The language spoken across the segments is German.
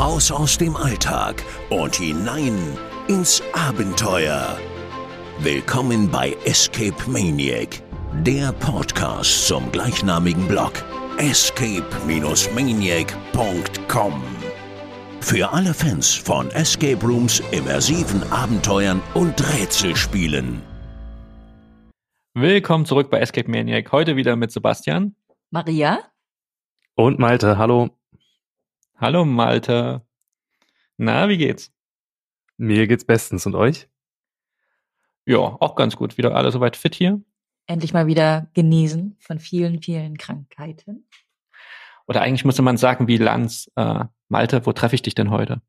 Raus aus dem Alltag und hinein ins Abenteuer. Willkommen bei Escape Maniac, der Podcast zum gleichnamigen Blog escape-maniac.com. Für alle Fans von Escape Rooms, immersiven Abenteuern und Rätselspielen. Willkommen zurück bei Escape Maniac. Heute wieder mit Sebastian. Maria. Und Malte, hallo. Hallo Malte. Na, wie geht's? Mir geht's bestens und euch? Ja, auch ganz gut. Wieder alle soweit fit hier. Endlich mal wieder genesen von vielen, vielen Krankheiten. Oder eigentlich müsste man sagen, wie Lanz, äh, Malte, wo treffe ich dich denn heute?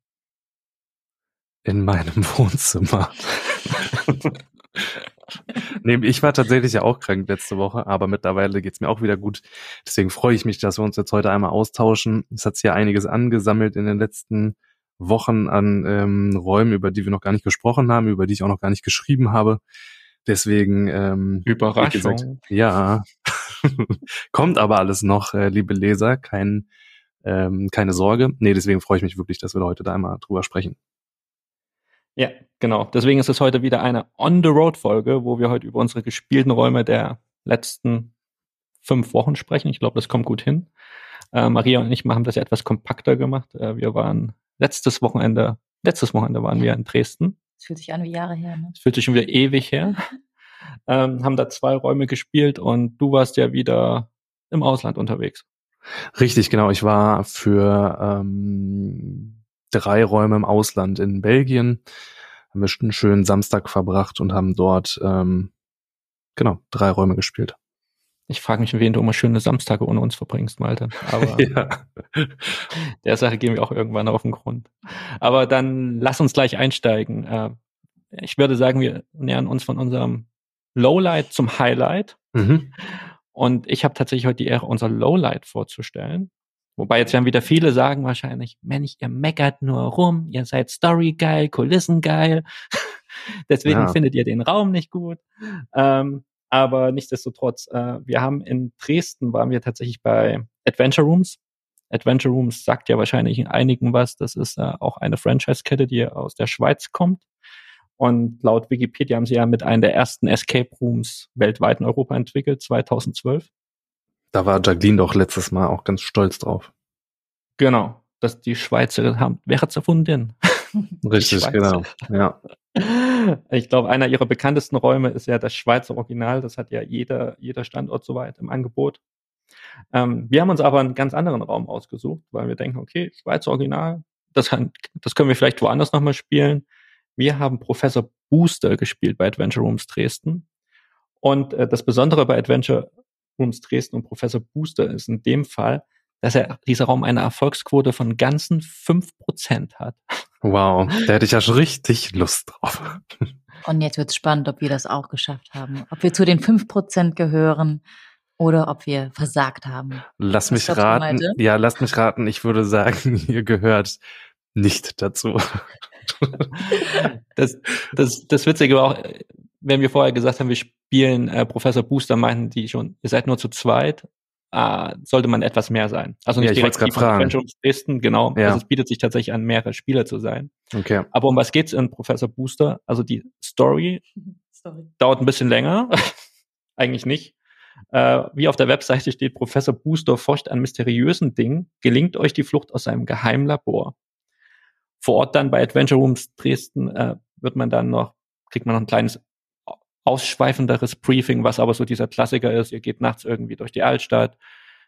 In meinem Wohnzimmer. nee, ich war tatsächlich ja auch krank letzte Woche, aber mittlerweile geht's mir auch wieder gut. Deswegen freue ich mich, dass wir uns jetzt heute einmal austauschen. Es hat sich ja einiges angesammelt in den letzten Wochen an ähm, Räumen, über die wir noch gar nicht gesprochen haben, über die ich auch noch gar nicht geschrieben habe. Deswegen ähm, Überraschung. Gesagt, ja, kommt aber alles noch, äh, liebe Leser, kein, ähm, keine Sorge. Nee, deswegen freue ich mich wirklich, dass wir heute da einmal drüber sprechen. Ja, genau. Deswegen ist es heute wieder eine On-the-Road-Folge, wo wir heute über unsere gespielten Räume der letzten fünf Wochen sprechen. Ich glaube, das kommt gut hin. Äh, Maria und ich haben das ja etwas kompakter gemacht. Äh, wir waren letztes Wochenende, letztes Wochenende waren wir in Dresden. Es fühlt sich an wie Jahre her. Ne? Es fühlt sich schon wieder ewig her. ähm, haben da zwei Räume gespielt und du warst ja wieder im Ausland unterwegs. Richtig, genau. Ich war für ähm, drei Räume im Ausland in Belgien. Haben wir einen schönen Samstag verbracht und haben dort ähm, genau drei Räume gespielt. Ich frage mich, wen du immer schöne Samstage ohne uns verbringst, Malte. Aber ja. der Sache gehen wir auch irgendwann auf den Grund. Aber dann lass uns gleich einsteigen. Äh, ich würde sagen, wir nähern uns von unserem Lowlight zum Highlight. Mhm. Und ich habe tatsächlich heute die Ehre, unser Lowlight vorzustellen. Wobei jetzt werden wieder viele sagen wahrscheinlich, Mensch, ihr meckert nur rum, ihr seid Story geil, Kulissen geil. Deswegen ja. findet ihr den Raum nicht gut. Ähm, aber nichtsdestotrotz, äh, wir haben in Dresden, waren wir tatsächlich bei Adventure Rooms. Adventure Rooms sagt ja wahrscheinlich einigen was. Das ist äh, auch eine Franchise-Kette, die aus der Schweiz kommt. Und laut Wikipedia haben sie ja mit einem der ersten Escape Rooms weltweit in Europa entwickelt, 2012. Da war Jacqueline doch letztes Mal auch ganz stolz drauf. Genau, dass die Schweizer haben. Wer hat's erfunden? Richtig, genau. Ja. Ich glaube, einer ihrer bekanntesten Räume ist ja das Schweizer Original. Das hat ja jeder, jeder Standort soweit im Angebot. Ähm, wir haben uns aber einen ganz anderen Raum ausgesucht, weil wir denken, okay, Schweizer Original, das, kann, das können wir vielleicht woanders nochmal spielen. Wir haben Professor Booster gespielt bei Adventure Rooms Dresden. Und äh, das Besondere bei Adventure Rooms Dresden und Professor Booster ist in dem Fall, dass er dieser Raum eine Erfolgsquote von ganzen fünf Prozent hat. Wow, da hätte ich ja schon richtig Lust drauf. Und jetzt wird es spannend, ob wir das auch geschafft haben. Ob wir zu den fünf Prozent gehören oder ob wir versagt haben. Lass Was mich raten. Ja, lass mich raten. Ich würde sagen, ihr gehört nicht dazu. das, das, das Witzige war auch, wenn wir vorher gesagt haben, wir spielen äh, Professor Booster, meinten die schon, ihr seid nur zu zweit äh, sollte man etwas mehr sein. Also nicht ja, direkt die von Dresden, genau. Ja. Also es bietet sich tatsächlich an, mehrere Spieler zu sein. Okay. Aber um was geht's in Professor Booster? Also die Story, Story. dauert ein bisschen länger. Eigentlich nicht. Äh, wie auf der Webseite steht, Professor Booster forscht an mysteriösen Dingen, gelingt euch die Flucht aus seinem geheimen Labor. Vor Ort dann bei Adventure Rooms Dresden äh, wird man dann noch, kriegt man noch ein kleines ausschweifenderes Briefing, was aber so dieser Klassiker ist. Ihr geht nachts irgendwie durch die Altstadt,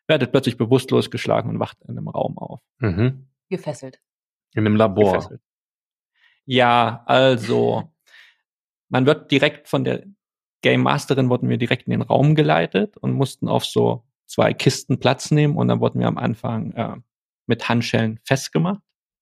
werdet plötzlich bewusstlos geschlagen und wacht in einem Raum auf. Mhm. Gefesselt. In einem Labor. Gefesselt. Ja, also man wird direkt von der Game Masterin wurden wir direkt in den Raum geleitet und mussten auf so zwei Kisten Platz nehmen und dann wurden wir am Anfang äh, mit Handschellen festgemacht.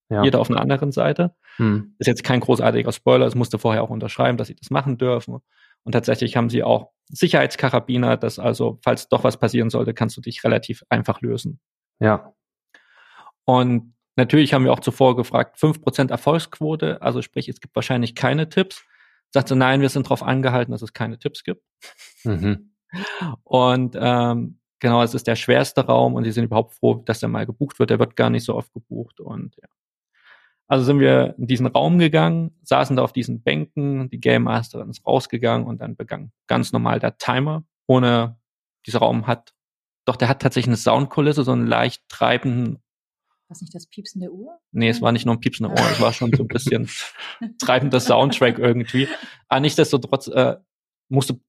Ja. Jeder auf einer anderen Seite. Hm. Ist jetzt kein großartiger Spoiler, es musste vorher auch unterschreiben, dass sie das machen dürfen. Und tatsächlich haben sie auch Sicherheitskarabiner, dass also, falls doch was passieren sollte, kannst du dich relativ einfach lösen. Ja. Und natürlich haben wir auch zuvor gefragt, fünf Prozent Erfolgsquote, also sprich, es gibt wahrscheinlich keine Tipps. Sagt sie, nein, wir sind darauf angehalten, dass es keine Tipps gibt. Mhm. Und ähm, genau, es ist der schwerste Raum und sie sind überhaupt froh, dass der mal gebucht wird. Der wird gar nicht so oft gebucht und ja. Also sind wir in diesen Raum gegangen, saßen da auf diesen Bänken, die Game Masterin ist rausgegangen und dann begann ganz normal der Timer, ohne dieser Raum hat, doch der hat tatsächlich eine Soundkulisse, so einen leicht treibenden was nicht das Piepsen der Uhr? Nee, es war nicht nur ein Piepsen der Uhr, es war schon so ein bisschen treibender Soundtrack irgendwie. Aber nichtsdestotrotz äh, musst du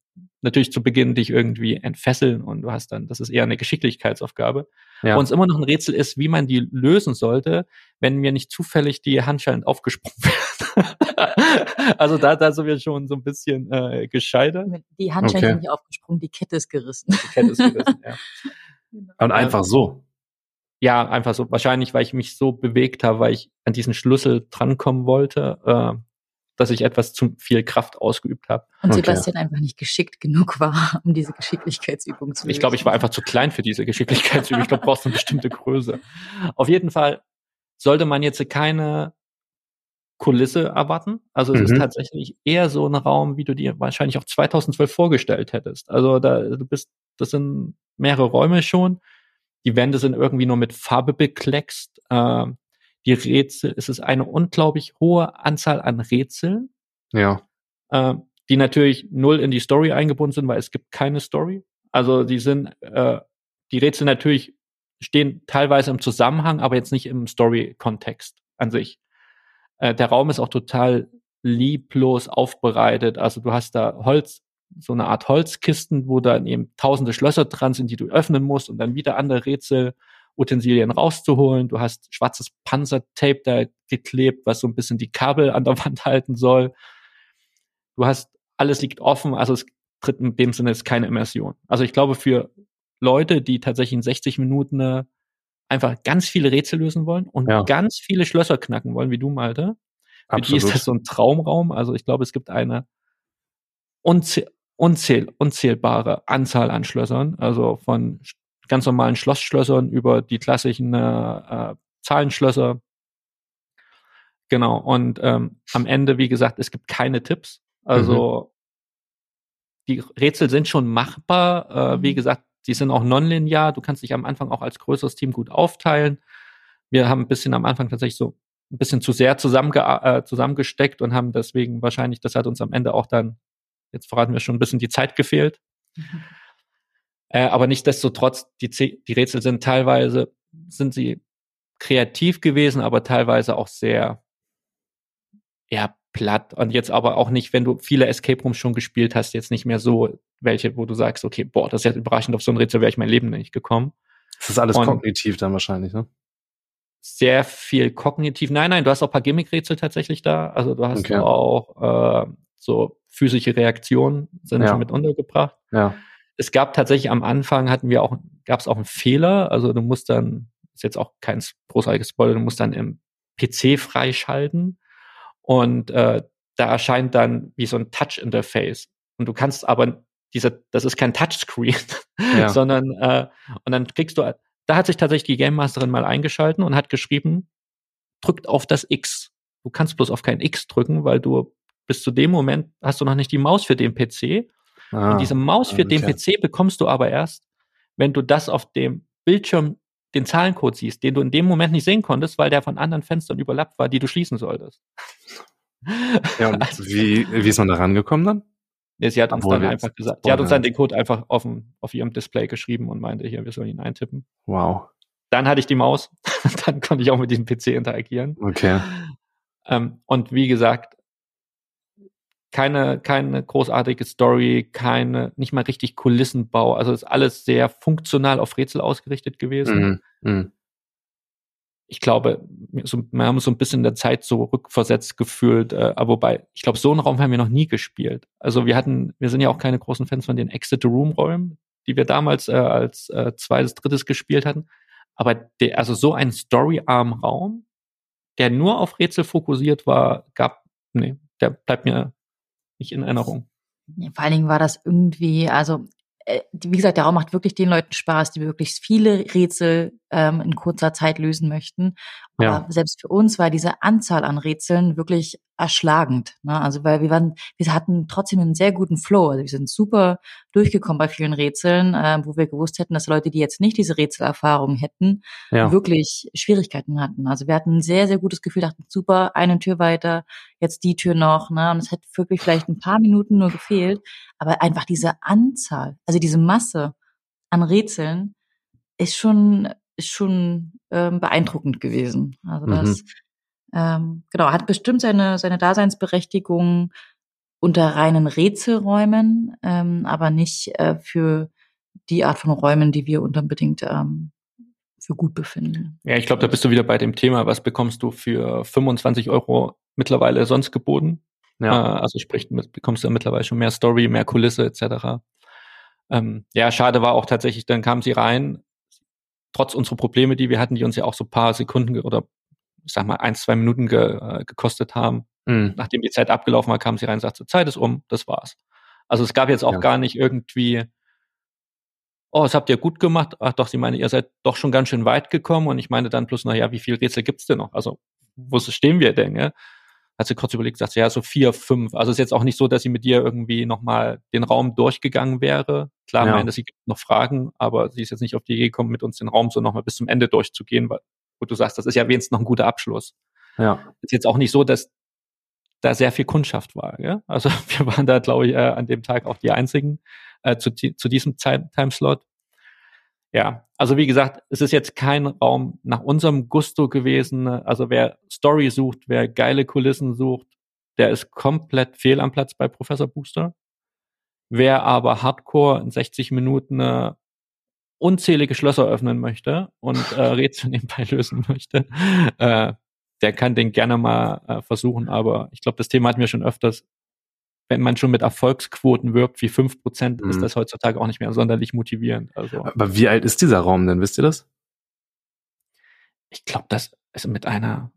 natürlich zu Beginn dich irgendwie entfesseln und du hast dann, das ist eher eine Geschicklichkeitsaufgabe. Ja. Und es immer noch ein Rätsel ist, wie man die lösen sollte, wenn mir nicht zufällig die Handschellen aufgesprungen werden. also da, da sind wir schon so ein bisschen äh, gescheitert. Die Handschellen okay. sind nicht aufgesprungen, die Kette ist gerissen. Die Kette ist gerissen, ja. Und einfach so. Ja, einfach so. Wahrscheinlich, weil ich mich so bewegt habe, weil ich an diesen Schlüssel drankommen wollte, äh, dass ich etwas zu viel Kraft ausgeübt habe. Und okay. Sebastian einfach nicht geschickt genug war, um diese Geschicklichkeitsübung zu lösen. Ich glaube, ich war einfach zu klein für diese Geschicklichkeitsübung. ich glaube, du brauchst eine bestimmte Größe. Auf jeden Fall sollte man jetzt keine Kulisse erwarten. Also es mhm. ist tatsächlich eher so ein Raum, wie du dir wahrscheinlich auch 2012 vorgestellt hättest. Also da du bist, das sind mehrere Räume schon. Die Wände sind irgendwie nur mit Farbe bekleckst. Äh, die Rätsel, es ist eine unglaublich hohe Anzahl an Rätseln. Ja. Äh, die natürlich null in die Story eingebunden sind, weil es gibt keine Story. Also die sind, äh, die Rätsel natürlich stehen teilweise im Zusammenhang, aber jetzt nicht im Story-Kontext an sich. Äh, der Raum ist auch total lieblos aufbereitet. Also du hast da Holz, so eine Art Holzkisten, wo dann eben tausende Schlösser dran sind, die du öffnen musst und dann wieder andere Rätsel, Utensilien rauszuholen. Du hast schwarzes Panzertape da geklebt, was so ein bisschen die Kabel an der Wand halten soll. Du hast, alles liegt offen, also es tritt in dem Sinne ist keine Immersion. Also ich glaube, für Leute, die tatsächlich in 60 Minuten äh, einfach ganz viele Rätsel lösen wollen und ja. ganz viele Schlösser knacken wollen, wie du, Malte, für Absolut. die ist das so ein Traumraum. Also ich glaube, es gibt eine unzähl unzähl unzählbare Anzahl an Schlössern, also von ganz normalen Schlossschlössern über die klassischen äh, äh, Zahlenschlösser. Genau. Und ähm, am Ende, wie gesagt, es gibt keine Tipps. Also mhm. die Rätsel sind schon machbar. Äh, wie mhm. gesagt, die sind auch nonlinear. Du kannst dich am Anfang auch als größeres Team gut aufteilen. Wir haben ein bisschen am Anfang tatsächlich so ein bisschen zu sehr zusammenge äh, zusammengesteckt und haben deswegen wahrscheinlich, das hat uns am Ende auch dann, jetzt verraten wir schon ein bisschen die Zeit gefehlt. Mhm. Äh, aber nichtsdestotrotz, die, die Rätsel sind teilweise, sind sie kreativ gewesen, aber teilweise auch sehr, ja, platt. Und jetzt aber auch nicht, wenn du viele Escape Rooms schon gespielt hast, jetzt nicht mehr so welche, wo du sagst, okay, boah, das ist jetzt überraschend, auf so ein Rätsel wäre ich mein Leben nicht gekommen. Das ist alles und kognitiv dann wahrscheinlich, ne? Sehr viel kognitiv. Nein, nein, du hast auch ein paar Gimmick-Rätsel tatsächlich da. Also du hast okay. auch äh, so physische Reaktionen sind ja. schon mit untergebracht. Ja. Es gab tatsächlich am Anfang hatten wir auch, gab es auch einen Fehler. Also du musst dann, ist jetzt auch kein großartiges Spoiler, du musst dann im PC freischalten und äh, da erscheint dann wie so ein Touch-Interface. Und du kannst aber dieser, das ist kein Touchscreen, ja. sondern äh, und dann kriegst du, da hat sich tatsächlich die Game Masterin mal eingeschalten und hat geschrieben, drückt auf das X. Du kannst bloß auf kein X drücken, weil du bis zu dem Moment hast du noch nicht die Maus für den PC. Ah, und diese Maus für den PC bekommst du aber erst, wenn du das auf dem Bildschirm den Zahlencode siehst, den du in dem Moment nicht sehen konntest, weil der von anderen Fenstern überlappt war, die du schließen solltest. Ja, und also, wie, wie ist man da rangekommen dann? Nee, sie hat uns Obwohl dann einfach gesagt, sie hat uns dann den Code einfach auf, dem, auf ihrem Display geschrieben und meinte, hier, wir sollen ihn eintippen. Wow. Dann hatte ich die Maus, dann konnte ich auch mit diesem PC interagieren. Okay. Ähm, und wie gesagt, keine, keine großartige Story, keine, nicht mal richtig Kulissenbau. Also ist alles sehr funktional auf Rätsel ausgerichtet gewesen. Mhm. Ich glaube, so, wir haben so ein bisschen in der Zeit so rückversetzt gefühlt, äh, aber wobei, ich glaube, so einen Raum haben wir noch nie gespielt. Also wir hatten, wir sind ja auch keine großen Fans von den Exit-Room-Räumen, die wir damals äh, als äh, zweites, drittes gespielt hatten. Aber der, also so ein Story-Arm-Raum, der nur auf Rätsel fokussiert war, gab, nee, der bleibt mir nicht in Erinnerung. Vor allen Dingen war das irgendwie, also äh, wie gesagt, der Raum macht wirklich den Leuten Spaß, die wirklich viele Rätsel ähm, in kurzer Zeit lösen möchten. Aber ja. selbst für uns war diese Anzahl an Rätseln wirklich erschlagend. Ne? Also weil wir waren, wir hatten trotzdem einen sehr guten Flow. Also wir sind super durchgekommen bei vielen Rätseln, äh, wo wir gewusst hätten, dass Leute, die jetzt nicht diese Rätselerfahrung hätten, ja. wirklich Schwierigkeiten hatten. Also wir hatten ein sehr, sehr gutes Gefühl, dachten, super, eine Tür weiter, jetzt die Tür noch. Ne? Und es hätte wirklich vielleicht ein paar Minuten nur gefehlt. Aber einfach diese Anzahl, also diese Masse an Rätseln ist schon, ist schon ähm, beeindruckend gewesen. Also das mhm ähm, genau, hat bestimmt seine, seine Daseinsberechtigung unter reinen Rätselräumen, ähm, aber nicht äh, für die Art von Räumen, die wir unbedingt ähm, für gut befinden. Ja, ich glaube, da bist du wieder bei dem Thema, was bekommst du für 25 Euro mittlerweile sonst geboten? Ja. Äh, also sprich, mit, bekommst du ja mittlerweile schon mehr Story, mehr Kulisse etc. Ähm, ja, schade war auch tatsächlich, dann kam sie rein, trotz unserer Probleme, die wir hatten, die uns ja auch so paar Sekunden oder ich sag mal, ein, zwei Minuten ge, äh, gekostet haben. Mhm. Nachdem die Zeit abgelaufen war, kam sie rein und sagte, Zeit ist um, das war's. Also es gab jetzt auch ja. gar nicht irgendwie, oh, das habt ihr gut gemacht. Ach doch, sie meine, ihr seid doch schon ganz schön weit gekommen. Und ich meine dann plus, na ja, wie viel Rätsel gibt's denn noch? Also, wo stehen wir denn? Ja? Hat sie kurz überlegt, sagt sie, ja, so vier, fünf. Also es ist jetzt auch nicht so, dass sie mit dir irgendwie nochmal den Raum durchgegangen wäre. Klar, ja. meine, sie gibt noch Fragen, aber sie ist jetzt nicht auf die Idee gekommen, mit uns den Raum so nochmal bis zum Ende durchzugehen, weil wo du sagst, das ist ja wenigstens noch ein guter Abschluss. Ja. Ist jetzt auch nicht so, dass da sehr viel Kundschaft war. Ja? Also wir waren da, glaube ich, äh, an dem Tag auch die einzigen äh, zu, zu diesem Timeslot. Ja, also wie gesagt, es ist jetzt kein Raum nach unserem Gusto gewesen. Also wer Story sucht, wer geile Kulissen sucht, der ist komplett fehl am Platz bei Professor Booster. Wer aber Hardcore in 60 Minuten äh, unzählige Schlösser öffnen möchte und äh, Rätsel nebenbei lösen möchte, äh, der kann den gerne mal äh, versuchen. Aber ich glaube, das Thema hatten wir schon öfters. Wenn man schon mit Erfolgsquoten wirkt wie fünf Prozent, mhm. ist das heutzutage auch nicht mehr sonderlich motivierend. Also, Aber wie alt ist dieser Raum denn? Wisst ihr das? Ich glaube, das ist mit einer,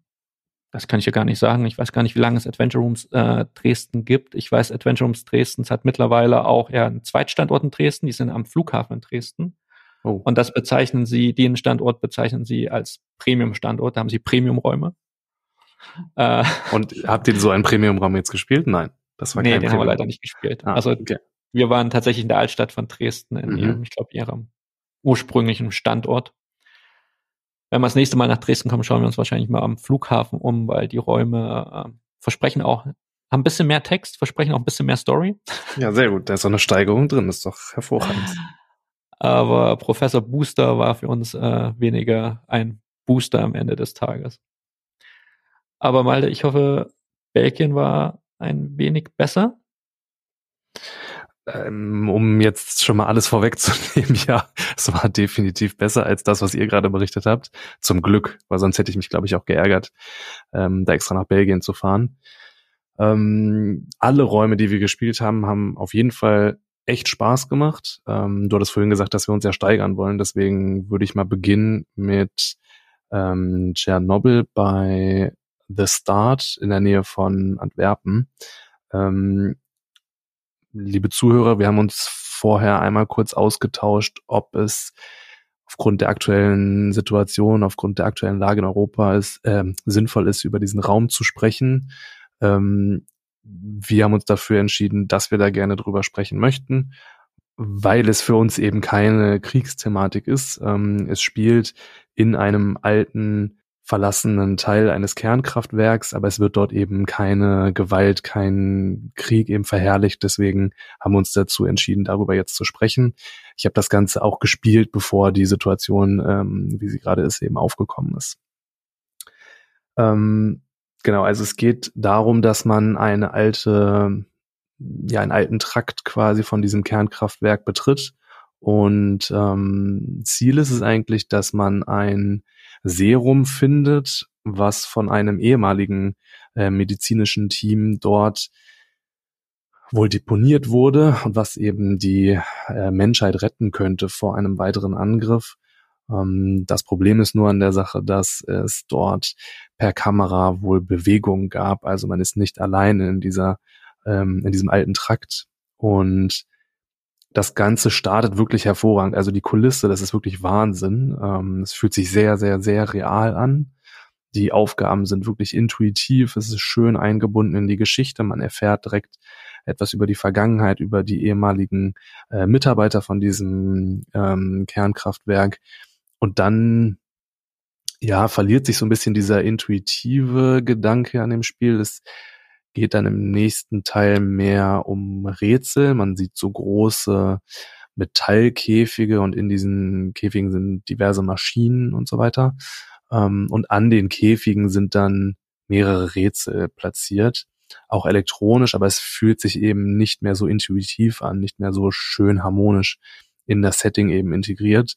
das kann ich ja gar nicht sagen. Ich weiß gar nicht, wie lange es Adventure Rooms äh, Dresden gibt. Ich weiß, Adventure Rooms Dresden hat mittlerweile auch ja einen Zweitstandort in Dresden. Die sind am Flughafen in Dresden. Oh. Und das bezeichnen sie, den Standort bezeichnen sie als Premium-Standort. Da haben sie Premium-Räume. Äh, Und habt ihr so einen Premium-Raum jetzt gespielt? Nein. Das war nee, kein den haben wir leider nicht gespielt. Ah, also okay. wir waren tatsächlich in der Altstadt von Dresden, in mhm. ihrem, ich glaube, ihrem ursprünglichen Standort. Wenn wir das nächste Mal nach Dresden kommen, schauen wir uns wahrscheinlich mal am Flughafen um, weil die Räume äh, versprechen auch, haben ein bisschen mehr Text, versprechen auch ein bisschen mehr Story. Ja, sehr gut. Da ist auch eine Steigerung drin, das ist doch hervorragend. Aber Professor Booster war für uns äh, weniger ein Booster am Ende des Tages. Aber Malte, ich hoffe, Belgien war ein wenig besser. Ähm, um jetzt schon mal alles vorwegzunehmen, ja, es war definitiv besser als das, was ihr gerade berichtet habt. Zum Glück, weil sonst hätte ich mich, glaube ich, auch geärgert, ähm, da extra nach Belgien zu fahren. Ähm, alle Räume, die wir gespielt haben, haben auf jeden Fall echt Spaß gemacht. Ähm, du hattest vorhin gesagt, dass wir uns ja steigern wollen. Deswegen würde ich mal beginnen mit ähm, Tschernobyl bei The Start in der Nähe von Antwerpen. Ähm, liebe Zuhörer, wir haben uns vorher einmal kurz ausgetauscht, ob es aufgrund der aktuellen Situation, aufgrund der aktuellen Lage in Europa ist, äh, sinnvoll ist, über diesen Raum zu sprechen. Ähm, wir haben uns dafür entschieden, dass wir da gerne drüber sprechen möchten, weil es für uns eben keine Kriegsthematik ist. Ähm, es spielt in einem alten verlassenen Teil eines Kernkraftwerks, aber es wird dort eben keine Gewalt, kein Krieg eben verherrlicht. Deswegen haben wir uns dazu entschieden, darüber jetzt zu sprechen. Ich habe das Ganze auch gespielt, bevor die Situation, ähm, wie sie gerade ist, eben aufgekommen ist. Ähm, Genau, also es geht darum, dass man eine alte, ja, einen alten Trakt quasi von diesem Kernkraftwerk betritt. Und ähm, Ziel ist es eigentlich, dass man ein Serum findet, was von einem ehemaligen äh, medizinischen Team dort wohl deponiert wurde und was eben die äh, Menschheit retten könnte vor einem weiteren Angriff. Ähm, das Problem ist nur an der Sache, dass es dort per Kamera wohl Bewegung gab. Also man ist nicht allein in dieser, ähm, in diesem alten Trakt. Und das Ganze startet wirklich hervorragend. Also die Kulisse, das ist wirklich Wahnsinn. Ähm, es fühlt sich sehr, sehr, sehr real an. Die Aufgaben sind wirklich intuitiv, es ist schön eingebunden in die Geschichte, man erfährt direkt etwas über die Vergangenheit, über die ehemaligen äh, Mitarbeiter von diesem Kernkraftwerk. Und dann ja, verliert sich so ein bisschen dieser intuitive Gedanke an dem Spiel. Es geht dann im nächsten Teil mehr um Rätsel. Man sieht so große Metallkäfige und in diesen Käfigen sind diverse Maschinen und so weiter. Ähm, und an den Käfigen sind dann mehrere Rätsel platziert, auch elektronisch, aber es fühlt sich eben nicht mehr so intuitiv an, nicht mehr so schön harmonisch in das Setting eben integriert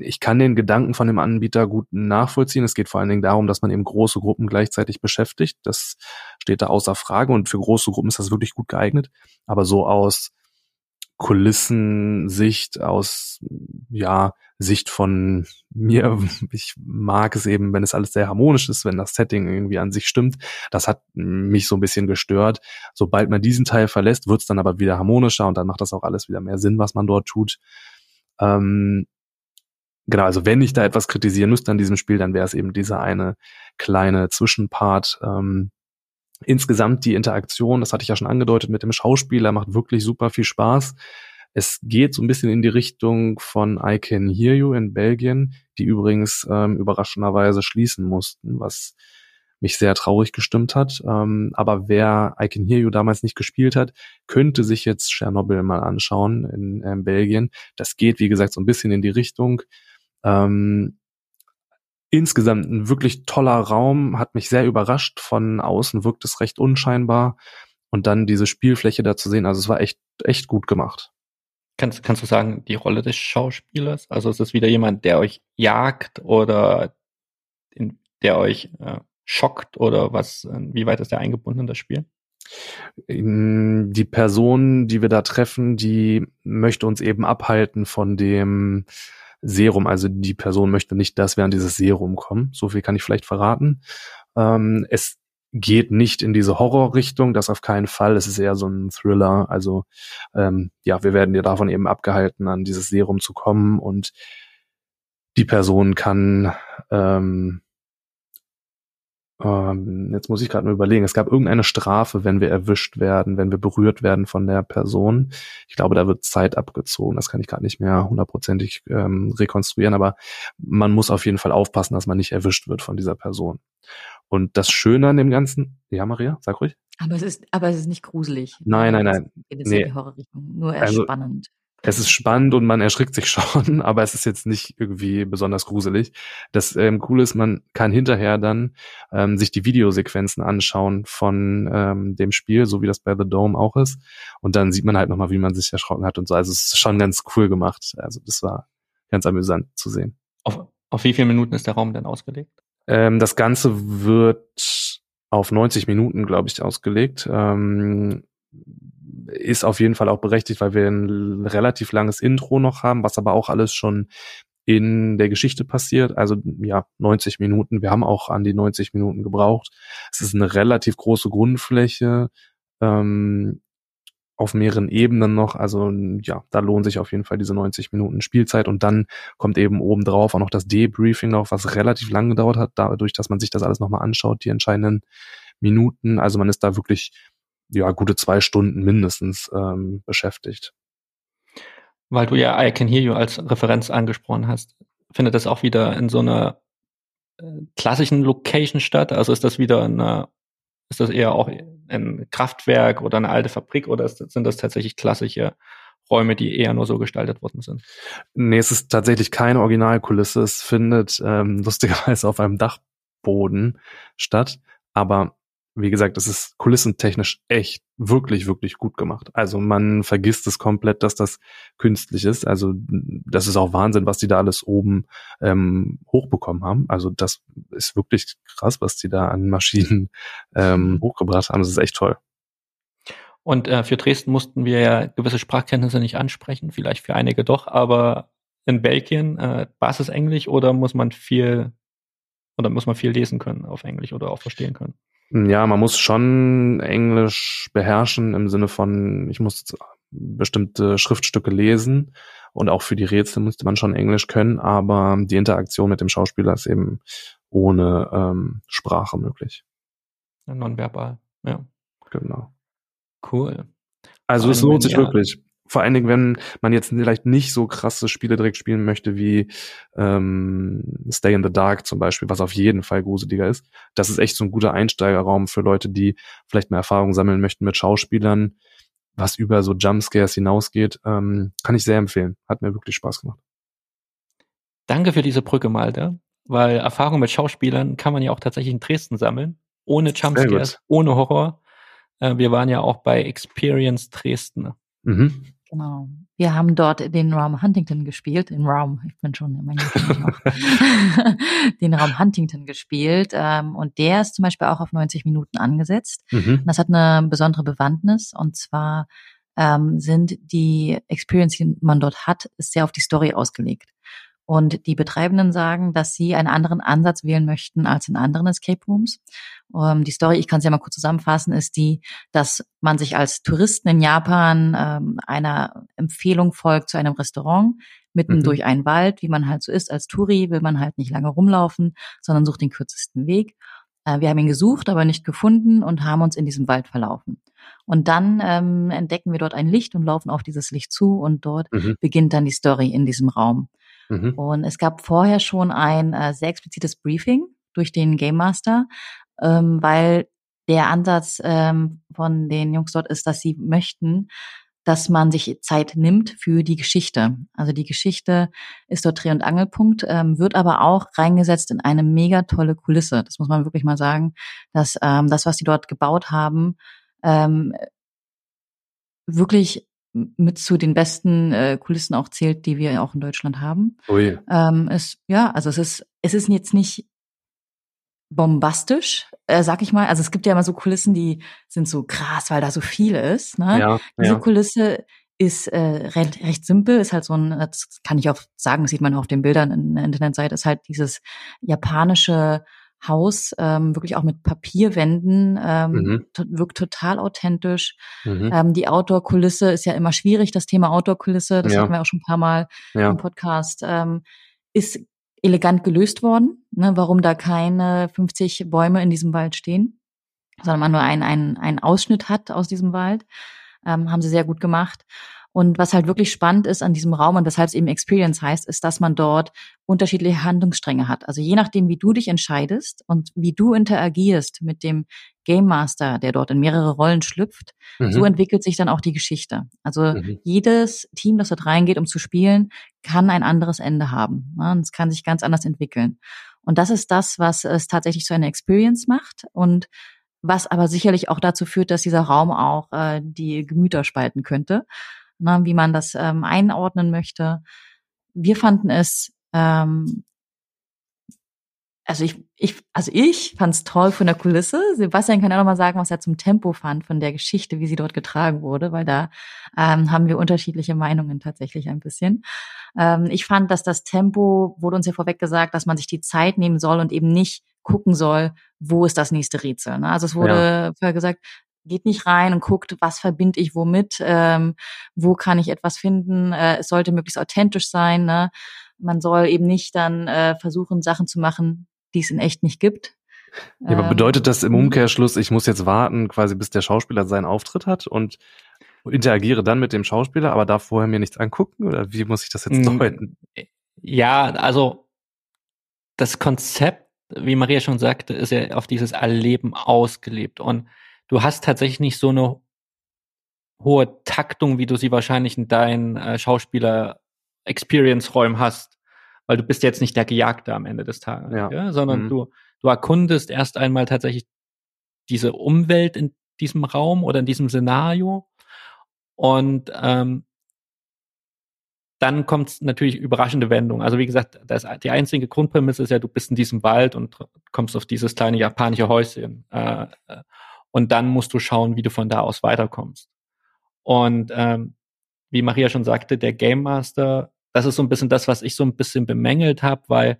ich kann den Gedanken von dem Anbieter gut nachvollziehen. Es geht vor allen Dingen darum, dass man eben große Gruppen gleichzeitig beschäftigt. Das steht da außer Frage und für große Gruppen ist das wirklich gut geeignet. Aber so aus Kulissensicht, aus ja Sicht von mir, ich mag es eben, wenn es alles sehr harmonisch ist, wenn das Setting irgendwie an sich stimmt. Das hat mich so ein bisschen gestört. Sobald man diesen Teil verlässt, wird es dann aber wieder harmonischer und dann macht das auch alles wieder mehr Sinn, was man dort tut. Ähm, genau, also wenn ich da etwas kritisieren müsste an diesem Spiel, dann wäre es eben dieser eine kleine Zwischenpart. Ähm, insgesamt die Interaktion, das hatte ich ja schon angedeutet mit dem Schauspieler, macht wirklich super viel Spaß. Es geht so ein bisschen in die Richtung von I Can Hear You in Belgien, die übrigens ähm, überraschenderweise schließen mussten, was mich sehr traurig gestimmt hat. Ähm, aber wer I Can Hear You damals nicht gespielt hat, könnte sich jetzt Tschernobyl mal anschauen in ähm, Belgien. Das geht, wie gesagt, so ein bisschen in die Richtung. Ähm, insgesamt ein wirklich toller Raum, hat mich sehr überrascht. Von außen wirkt es recht unscheinbar. Und dann diese Spielfläche da zu sehen, also es war echt, echt gut gemacht. Kannst, kannst du sagen, die Rolle des Schauspielers? Also ist es wieder jemand, der euch jagt oder in, der euch äh, schockt oder was, wie weit ist der eingebunden in das Spiel? Die Person, die wir da treffen, die möchte uns eben abhalten von dem Serum. Also die Person möchte nicht, dass wir an dieses Serum kommen. So viel kann ich vielleicht verraten. Ähm, es geht nicht in diese Horrorrichtung, das auf keinen Fall. Es ist eher so ein Thriller. Also ähm, ja, wir werden dir davon eben abgehalten, an dieses Serum zu kommen und die Person kann ähm, ähm, jetzt muss ich gerade mal überlegen, es gab irgendeine Strafe, wenn wir erwischt werden, wenn wir berührt werden von der Person. Ich glaube, da wird Zeit abgezogen. Das kann ich gerade nicht mehr hundertprozentig ähm, rekonstruieren, aber man muss auf jeden Fall aufpassen, dass man nicht erwischt wird von dieser Person. Und das Schöne an dem Ganzen, ja, Maria, sag ruhig. Aber es ist, aber es ist nicht gruselig. Nein, nein, nein. Es ist nee. Horrorrichtung, nur eher also, spannend es ist spannend und man erschrickt sich schon, aber es ist jetzt nicht irgendwie besonders gruselig. Das ähm, Coole ist, man kann hinterher dann ähm, sich die Videosequenzen anschauen von ähm, dem Spiel, so wie das bei The Dome auch ist. Und dann sieht man halt nochmal, wie man sich erschrocken hat und so. Also es ist schon ganz cool gemacht. Also das war ganz amüsant zu sehen. Auf, auf wie viele Minuten ist der Raum denn ausgelegt? Ähm, das Ganze wird auf 90 Minuten, glaube ich, ausgelegt. Ähm, ist auf jeden Fall auch berechtigt, weil wir ein relativ langes Intro noch haben, was aber auch alles schon in der Geschichte passiert. Also ja, 90 Minuten. Wir haben auch an die 90 Minuten gebraucht. Es ist eine relativ große Grundfläche ähm, auf mehreren Ebenen noch. Also ja, da lohnt sich auf jeden Fall diese 90 Minuten Spielzeit. Und dann kommt eben obendrauf auch noch das Debriefing noch, was relativ lang gedauert hat, dadurch, dass man sich das alles nochmal anschaut, die entscheidenden Minuten. Also man ist da wirklich ja gute zwei Stunden mindestens ähm, beschäftigt. Weil du ja I Can Hear You als Referenz angesprochen hast, findet das auch wieder in so einer äh, klassischen Location statt? Also ist das wieder eine, ist das eher auch ein Kraftwerk oder eine alte Fabrik oder ist, sind das tatsächlich klassische Räume, die eher nur so gestaltet worden sind? Nee, es ist tatsächlich keine Originalkulisse. Es findet ähm, lustigerweise auf einem Dachboden statt. Aber wie gesagt, es ist kulissentechnisch echt wirklich, wirklich gut gemacht. Also man vergisst es komplett, dass das künstlich ist. Also das ist auch Wahnsinn, was die da alles oben ähm, hochbekommen haben. Also das ist wirklich krass, was die da an Maschinen ähm, hochgebracht haben. Das ist echt toll. Und äh, für Dresden mussten wir ja gewisse Sprachkenntnisse nicht ansprechen, vielleicht für einige doch, aber in Belgien äh, Basis Englisch oder muss man viel oder muss man viel lesen können auf Englisch oder auch verstehen können? Ja, man muss schon Englisch beherrschen im Sinne von, ich muss bestimmte Schriftstücke lesen und auch für die Rätsel müsste man schon Englisch können, aber die Interaktion mit dem Schauspieler ist eben ohne ähm, Sprache möglich. Nonverbal, ja. Genau. Cool. Also es lohnt sich ja. wirklich. Vor allen Dingen, wenn man jetzt vielleicht nicht so krasse Spiele direkt spielen möchte wie ähm, Stay in the Dark zum Beispiel, was auf jeden Fall gruseliger ist. Das ist echt so ein guter Einsteigerraum für Leute, die vielleicht mehr Erfahrung sammeln möchten mit Schauspielern, was über so Jumpscares hinausgeht. Ähm, kann ich sehr empfehlen. Hat mir wirklich Spaß gemacht. Danke für diese Brücke, Malte, weil Erfahrung mit Schauspielern kann man ja auch tatsächlich in Dresden sammeln. Ohne Jumpscares, ohne Horror. Äh, wir waren ja auch bei Experience Dresden. Mhm. Genau. Wir haben dort den Raum Huntington gespielt, den Raum, ich bin schon im Englischen den Raum Huntington gespielt. Ähm, und der ist zum Beispiel auch auf 90 Minuten angesetzt. Mhm. Das hat eine besondere Bewandtnis und zwar ähm, sind die Experience, die man dort hat, ist sehr auf die Story ausgelegt. Und die Betreibenden sagen, dass sie einen anderen Ansatz wählen möchten als in anderen Escape Rooms. Ähm, die Story, ich kann es ja mal kurz zusammenfassen, ist die, dass man sich als Touristen in Japan ähm, einer Empfehlung folgt zu einem Restaurant mitten mhm. durch einen Wald, wie man halt so ist. Als Touri will man halt nicht lange rumlaufen, sondern sucht den kürzesten Weg. Äh, wir haben ihn gesucht, aber nicht gefunden und haben uns in diesem Wald verlaufen. Und dann ähm, entdecken wir dort ein Licht und laufen auf dieses Licht zu und dort mhm. beginnt dann die Story in diesem Raum. Mhm. Und es gab vorher schon ein äh, sehr explizites Briefing durch den Game Master, ähm, weil der Ansatz ähm, von den Jungs dort ist, dass sie möchten, dass man sich Zeit nimmt für die Geschichte. Also die Geschichte ist dort Dreh- und Angelpunkt, ähm, wird aber auch reingesetzt in eine mega tolle Kulisse. Das muss man wirklich mal sagen, dass ähm, das, was sie dort gebaut haben, ähm, wirklich mit zu den besten äh, Kulissen auch zählt, die wir auch in Deutschland haben. Ui. Ähm, es, ja, also es ist, es ist jetzt nicht bombastisch, äh, sag ich mal. Also es gibt ja immer so Kulissen, die sind so krass, weil da so viel ist. Ne? Ja, Diese ja. Kulisse ist äh, recht, recht simpel, ist halt so ein, das kann ich auch sagen, das sieht man auf den Bildern in der Internetseite, ist halt dieses japanische Haus, ähm, wirklich auch mit Papierwänden, ähm, mhm. wirkt total authentisch. Mhm. Ähm, die Outdoor-Kulisse ist ja immer schwierig, das Thema Outdoor-Kulisse, das ja. hatten wir auch schon ein paar Mal ja. im Podcast, ähm, ist elegant gelöst worden, ne, warum da keine 50 Bäume in diesem Wald stehen, sondern man nur einen, einen, einen Ausschnitt hat aus diesem Wald. Ähm, haben sie sehr gut gemacht. Und was halt wirklich spannend ist an diesem Raum und weshalb es eben Experience heißt, ist, dass man dort unterschiedliche Handlungsstränge hat. Also je nachdem, wie du dich entscheidest und wie du interagierst mit dem Game Master, der dort in mehrere Rollen schlüpft, mhm. so entwickelt sich dann auch die Geschichte. Also mhm. jedes Team, das dort reingeht, um zu spielen, kann ein anderes Ende haben. Und es kann sich ganz anders entwickeln. Und das ist das, was es tatsächlich zu einer Experience macht und was aber sicherlich auch dazu führt, dass dieser Raum auch äh, die Gemüter spalten könnte ne, wie man das ähm, einordnen möchte. Wir fanden es, ähm, also ich, ich, also ich fand es toll von der Kulisse. Sebastian kann ja noch mal sagen, was er zum Tempo fand von der Geschichte, wie sie dort getragen wurde, weil da ähm, haben wir unterschiedliche Meinungen tatsächlich ein bisschen. Ähm, ich fand, dass das Tempo wurde uns ja vorweg gesagt, dass man sich die Zeit nehmen soll und eben nicht gucken soll, wo ist das nächste Rätsel. Ne? Also es wurde ja. vorher gesagt, geht nicht rein und guckt, was verbinde ich womit, ähm, wo kann ich etwas finden. Äh, es sollte möglichst authentisch sein. Ne? Man soll eben nicht dann äh, versuchen, Sachen zu machen, die es in echt nicht gibt. Ja, aber bedeutet das im ähm, Umkehrschluss, ich muss jetzt warten, quasi bis der Schauspieler seinen Auftritt hat und interagiere dann mit dem Schauspieler, aber darf vorher mir nichts angucken? Oder wie muss ich das jetzt mm, deuten? Ja, also das Konzept, wie Maria schon sagte, ist ja auf dieses Erleben ausgelebt. Und du hast tatsächlich nicht so eine hohe Taktung, wie du sie wahrscheinlich in deinen äh, Schauspieler-Experience-Räumen hast, weil du bist jetzt nicht der Gejagte am Ende des Tages, ja. ja? sondern mhm. du, du erkundest erst einmal tatsächlich diese Umwelt in diesem Raum oder in diesem Szenario und ähm, dann kommt natürlich überraschende Wendung. Also wie gesagt, das, die einzige Grundprämisse ist ja, du bist in diesem Wald und kommst auf dieses kleine japanische Häuschen. Äh, äh und dann musst du schauen, wie du von da aus weiterkommst. Und ähm, wie Maria schon sagte, der Game Master, das ist so ein bisschen das, was ich so ein bisschen bemängelt habe, weil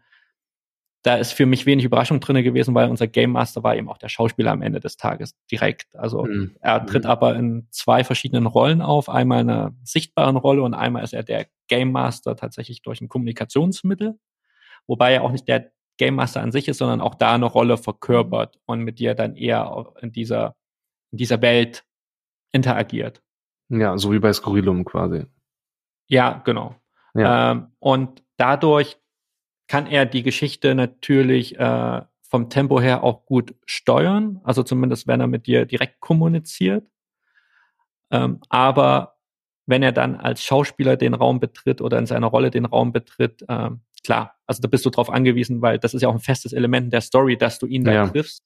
da ist für mich wenig Überraschung drinne gewesen, weil unser Game Master war eben auch der Schauspieler am Ende des Tages direkt. Also mhm. er tritt mhm. aber in zwei verschiedenen Rollen auf, einmal in einer sichtbaren Rolle und einmal ist er der Game Master tatsächlich durch ein Kommunikationsmittel, wobei er auch nicht der Game Master an sich ist, sondern auch da eine Rolle verkörpert und mit dir dann eher in dieser, in dieser Welt interagiert. Ja, so wie bei Skurrilum quasi. Ja, genau. Ja. Ähm, und dadurch kann er die Geschichte natürlich äh, vom Tempo her auch gut steuern, also zumindest wenn er mit dir direkt kommuniziert. Ähm, aber wenn er dann als Schauspieler den Raum betritt oder in seiner Rolle den Raum betritt, ähm, klar, also da bist du drauf angewiesen, weil das ist ja auch ein festes Element der Story, dass du ihn da ja. triffst.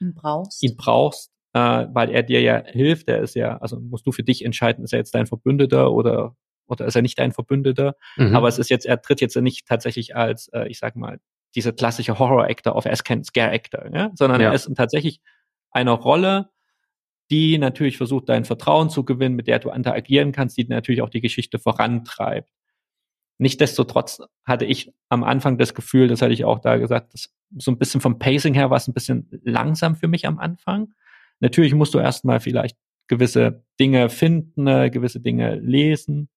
Ihn brauchst. Ihn brauchst, äh, weil er dir ja hilft. Der ist ja, also musst du für dich entscheiden, ist er jetzt dein Verbündeter oder oder ist er nicht dein Verbündeter? Mhm. Aber es ist jetzt, er tritt jetzt nicht tatsächlich als, äh, ich sag mal, dieser klassische Horror-Actor auf, er ist kein Scare-Actor, ja? sondern ja. er ist tatsächlich eine Rolle, die natürlich versucht, dein Vertrauen zu gewinnen, mit der du interagieren kannst, die natürlich auch die Geschichte vorantreibt. Nichtsdestotrotz hatte ich am Anfang das Gefühl, das hatte ich auch da gesagt, dass so ein bisschen vom Pacing her war es ein bisschen langsam für mich am Anfang. Natürlich musst du erstmal vielleicht gewisse Dinge finden, äh, gewisse Dinge lesen.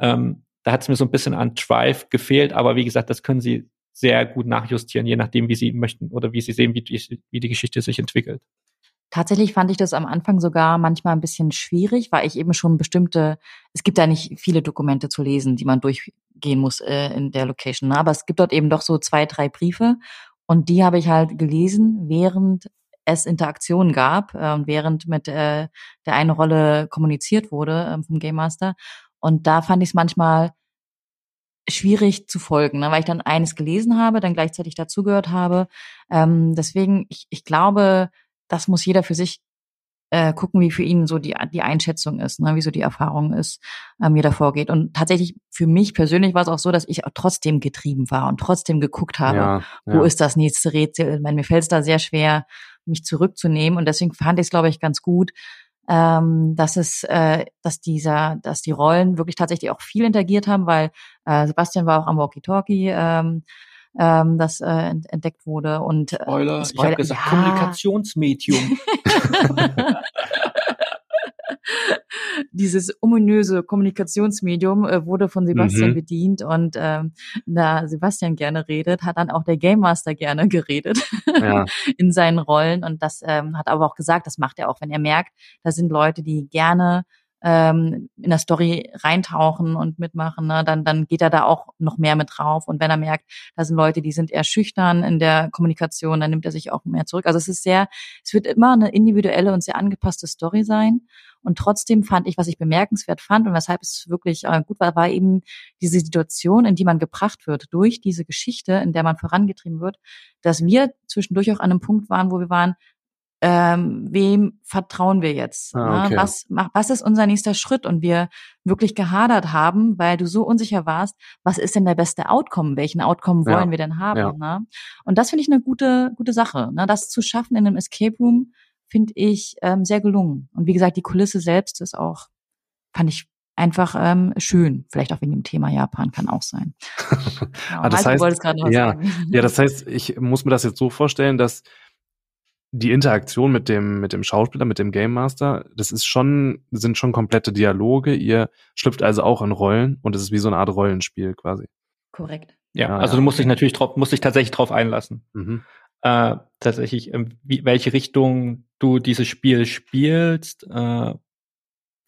Ähm, da hat es mir so ein bisschen an Drive gefehlt, aber wie gesagt, das können sie sehr gut nachjustieren, je nachdem, wie sie möchten oder wie sie sehen, wie die, wie die Geschichte sich entwickelt. Tatsächlich fand ich das am Anfang sogar manchmal ein bisschen schwierig, weil ich eben schon bestimmte, es gibt da nicht viele Dokumente zu lesen, die man durchgehen muss äh, in der Location. Ne? Aber es gibt dort eben doch so zwei, drei Briefe und die habe ich halt gelesen, während es Interaktionen gab, äh, während mit äh, der einen Rolle kommuniziert wurde äh, vom Game Master. Und da fand ich es manchmal schwierig zu folgen, ne, weil ich dann eines gelesen habe, dann gleichzeitig dazugehört habe. Ähm, deswegen, ich, ich glaube, das muss jeder für sich äh, gucken, wie für ihn so die, die Einschätzung ist, ne, wie so die Erfahrung ist, äh, mir davor geht. Und tatsächlich für mich persönlich war es auch so, dass ich auch trotzdem getrieben war und trotzdem geguckt habe, ja, ja. wo ist das nächste Rätsel. Ich meine, mir fällt es da sehr schwer, mich zurückzunehmen. Und deswegen fand ich es, glaube ich, ganz gut, ähm, dass es, äh, dass dieser, dass die Rollen wirklich tatsächlich auch viel interagiert haben, weil äh, Sebastian war auch am Walkie-Talkie. Ähm, ähm, das äh, entdeckt wurde und äh, Spoiler, Spoiler ich habe gesagt ja. Kommunikationsmedium. dieses ominöse Kommunikationsmedium äh, wurde von Sebastian mhm. bedient und ähm, da Sebastian gerne redet, hat dann auch der Game Master gerne geredet ja. in seinen Rollen und das ähm, hat aber auch gesagt, das macht er auch, wenn er merkt, da sind Leute, die gerne ähm, in der Story reintauchen und mitmachen, ne, dann, dann geht er da auch noch mehr mit drauf. Und wenn er merkt, da sind Leute, die sind eher schüchtern in der Kommunikation, dann nimmt er sich auch mehr zurück. Also es ist sehr, es wird immer eine individuelle und sehr angepasste Story sein. Und trotzdem fand ich, was ich bemerkenswert fand und weshalb es wirklich äh, gut war, war eben diese Situation, in die man gebracht wird durch diese Geschichte, in der man vorangetrieben wird, dass wir zwischendurch auch an einem Punkt waren, wo wir waren, ähm, wem vertrauen wir jetzt? Ah, ne? okay. Was, was ist unser nächster Schritt? Und wir wirklich gehadert haben, weil du so unsicher warst, was ist denn der beste Outcome? Welchen Outcome wollen ja. wir denn haben? Ja. Ne? Und das finde ich eine gute, gute Sache. Ne? Das zu schaffen in einem Escape Room finde ich ähm, sehr gelungen. Und wie gesagt, die Kulisse selbst ist auch, fand ich einfach ähm, schön. Vielleicht auch wegen dem Thema Japan kann auch sein. Genau. ah, das heißt, ja, ja, das heißt, ich muss mir das jetzt so vorstellen, dass die Interaktion mit dem, mit dem Schauspieler, mit dem Game Master, das ist schon, sind schon komplette Dialoge. Ihr schlüpft also auch in Rollen und es ist wie so eine Art Rollenspiel quasi. Korrekt. Ja, ah, also ja. du musst dich natürlich drauf, musst dich tatsächlich drauf einlassen. Mhm. Äh, tatsächlich, ähm, wie, welche Richtung du dieses Spiel spielst. Äh,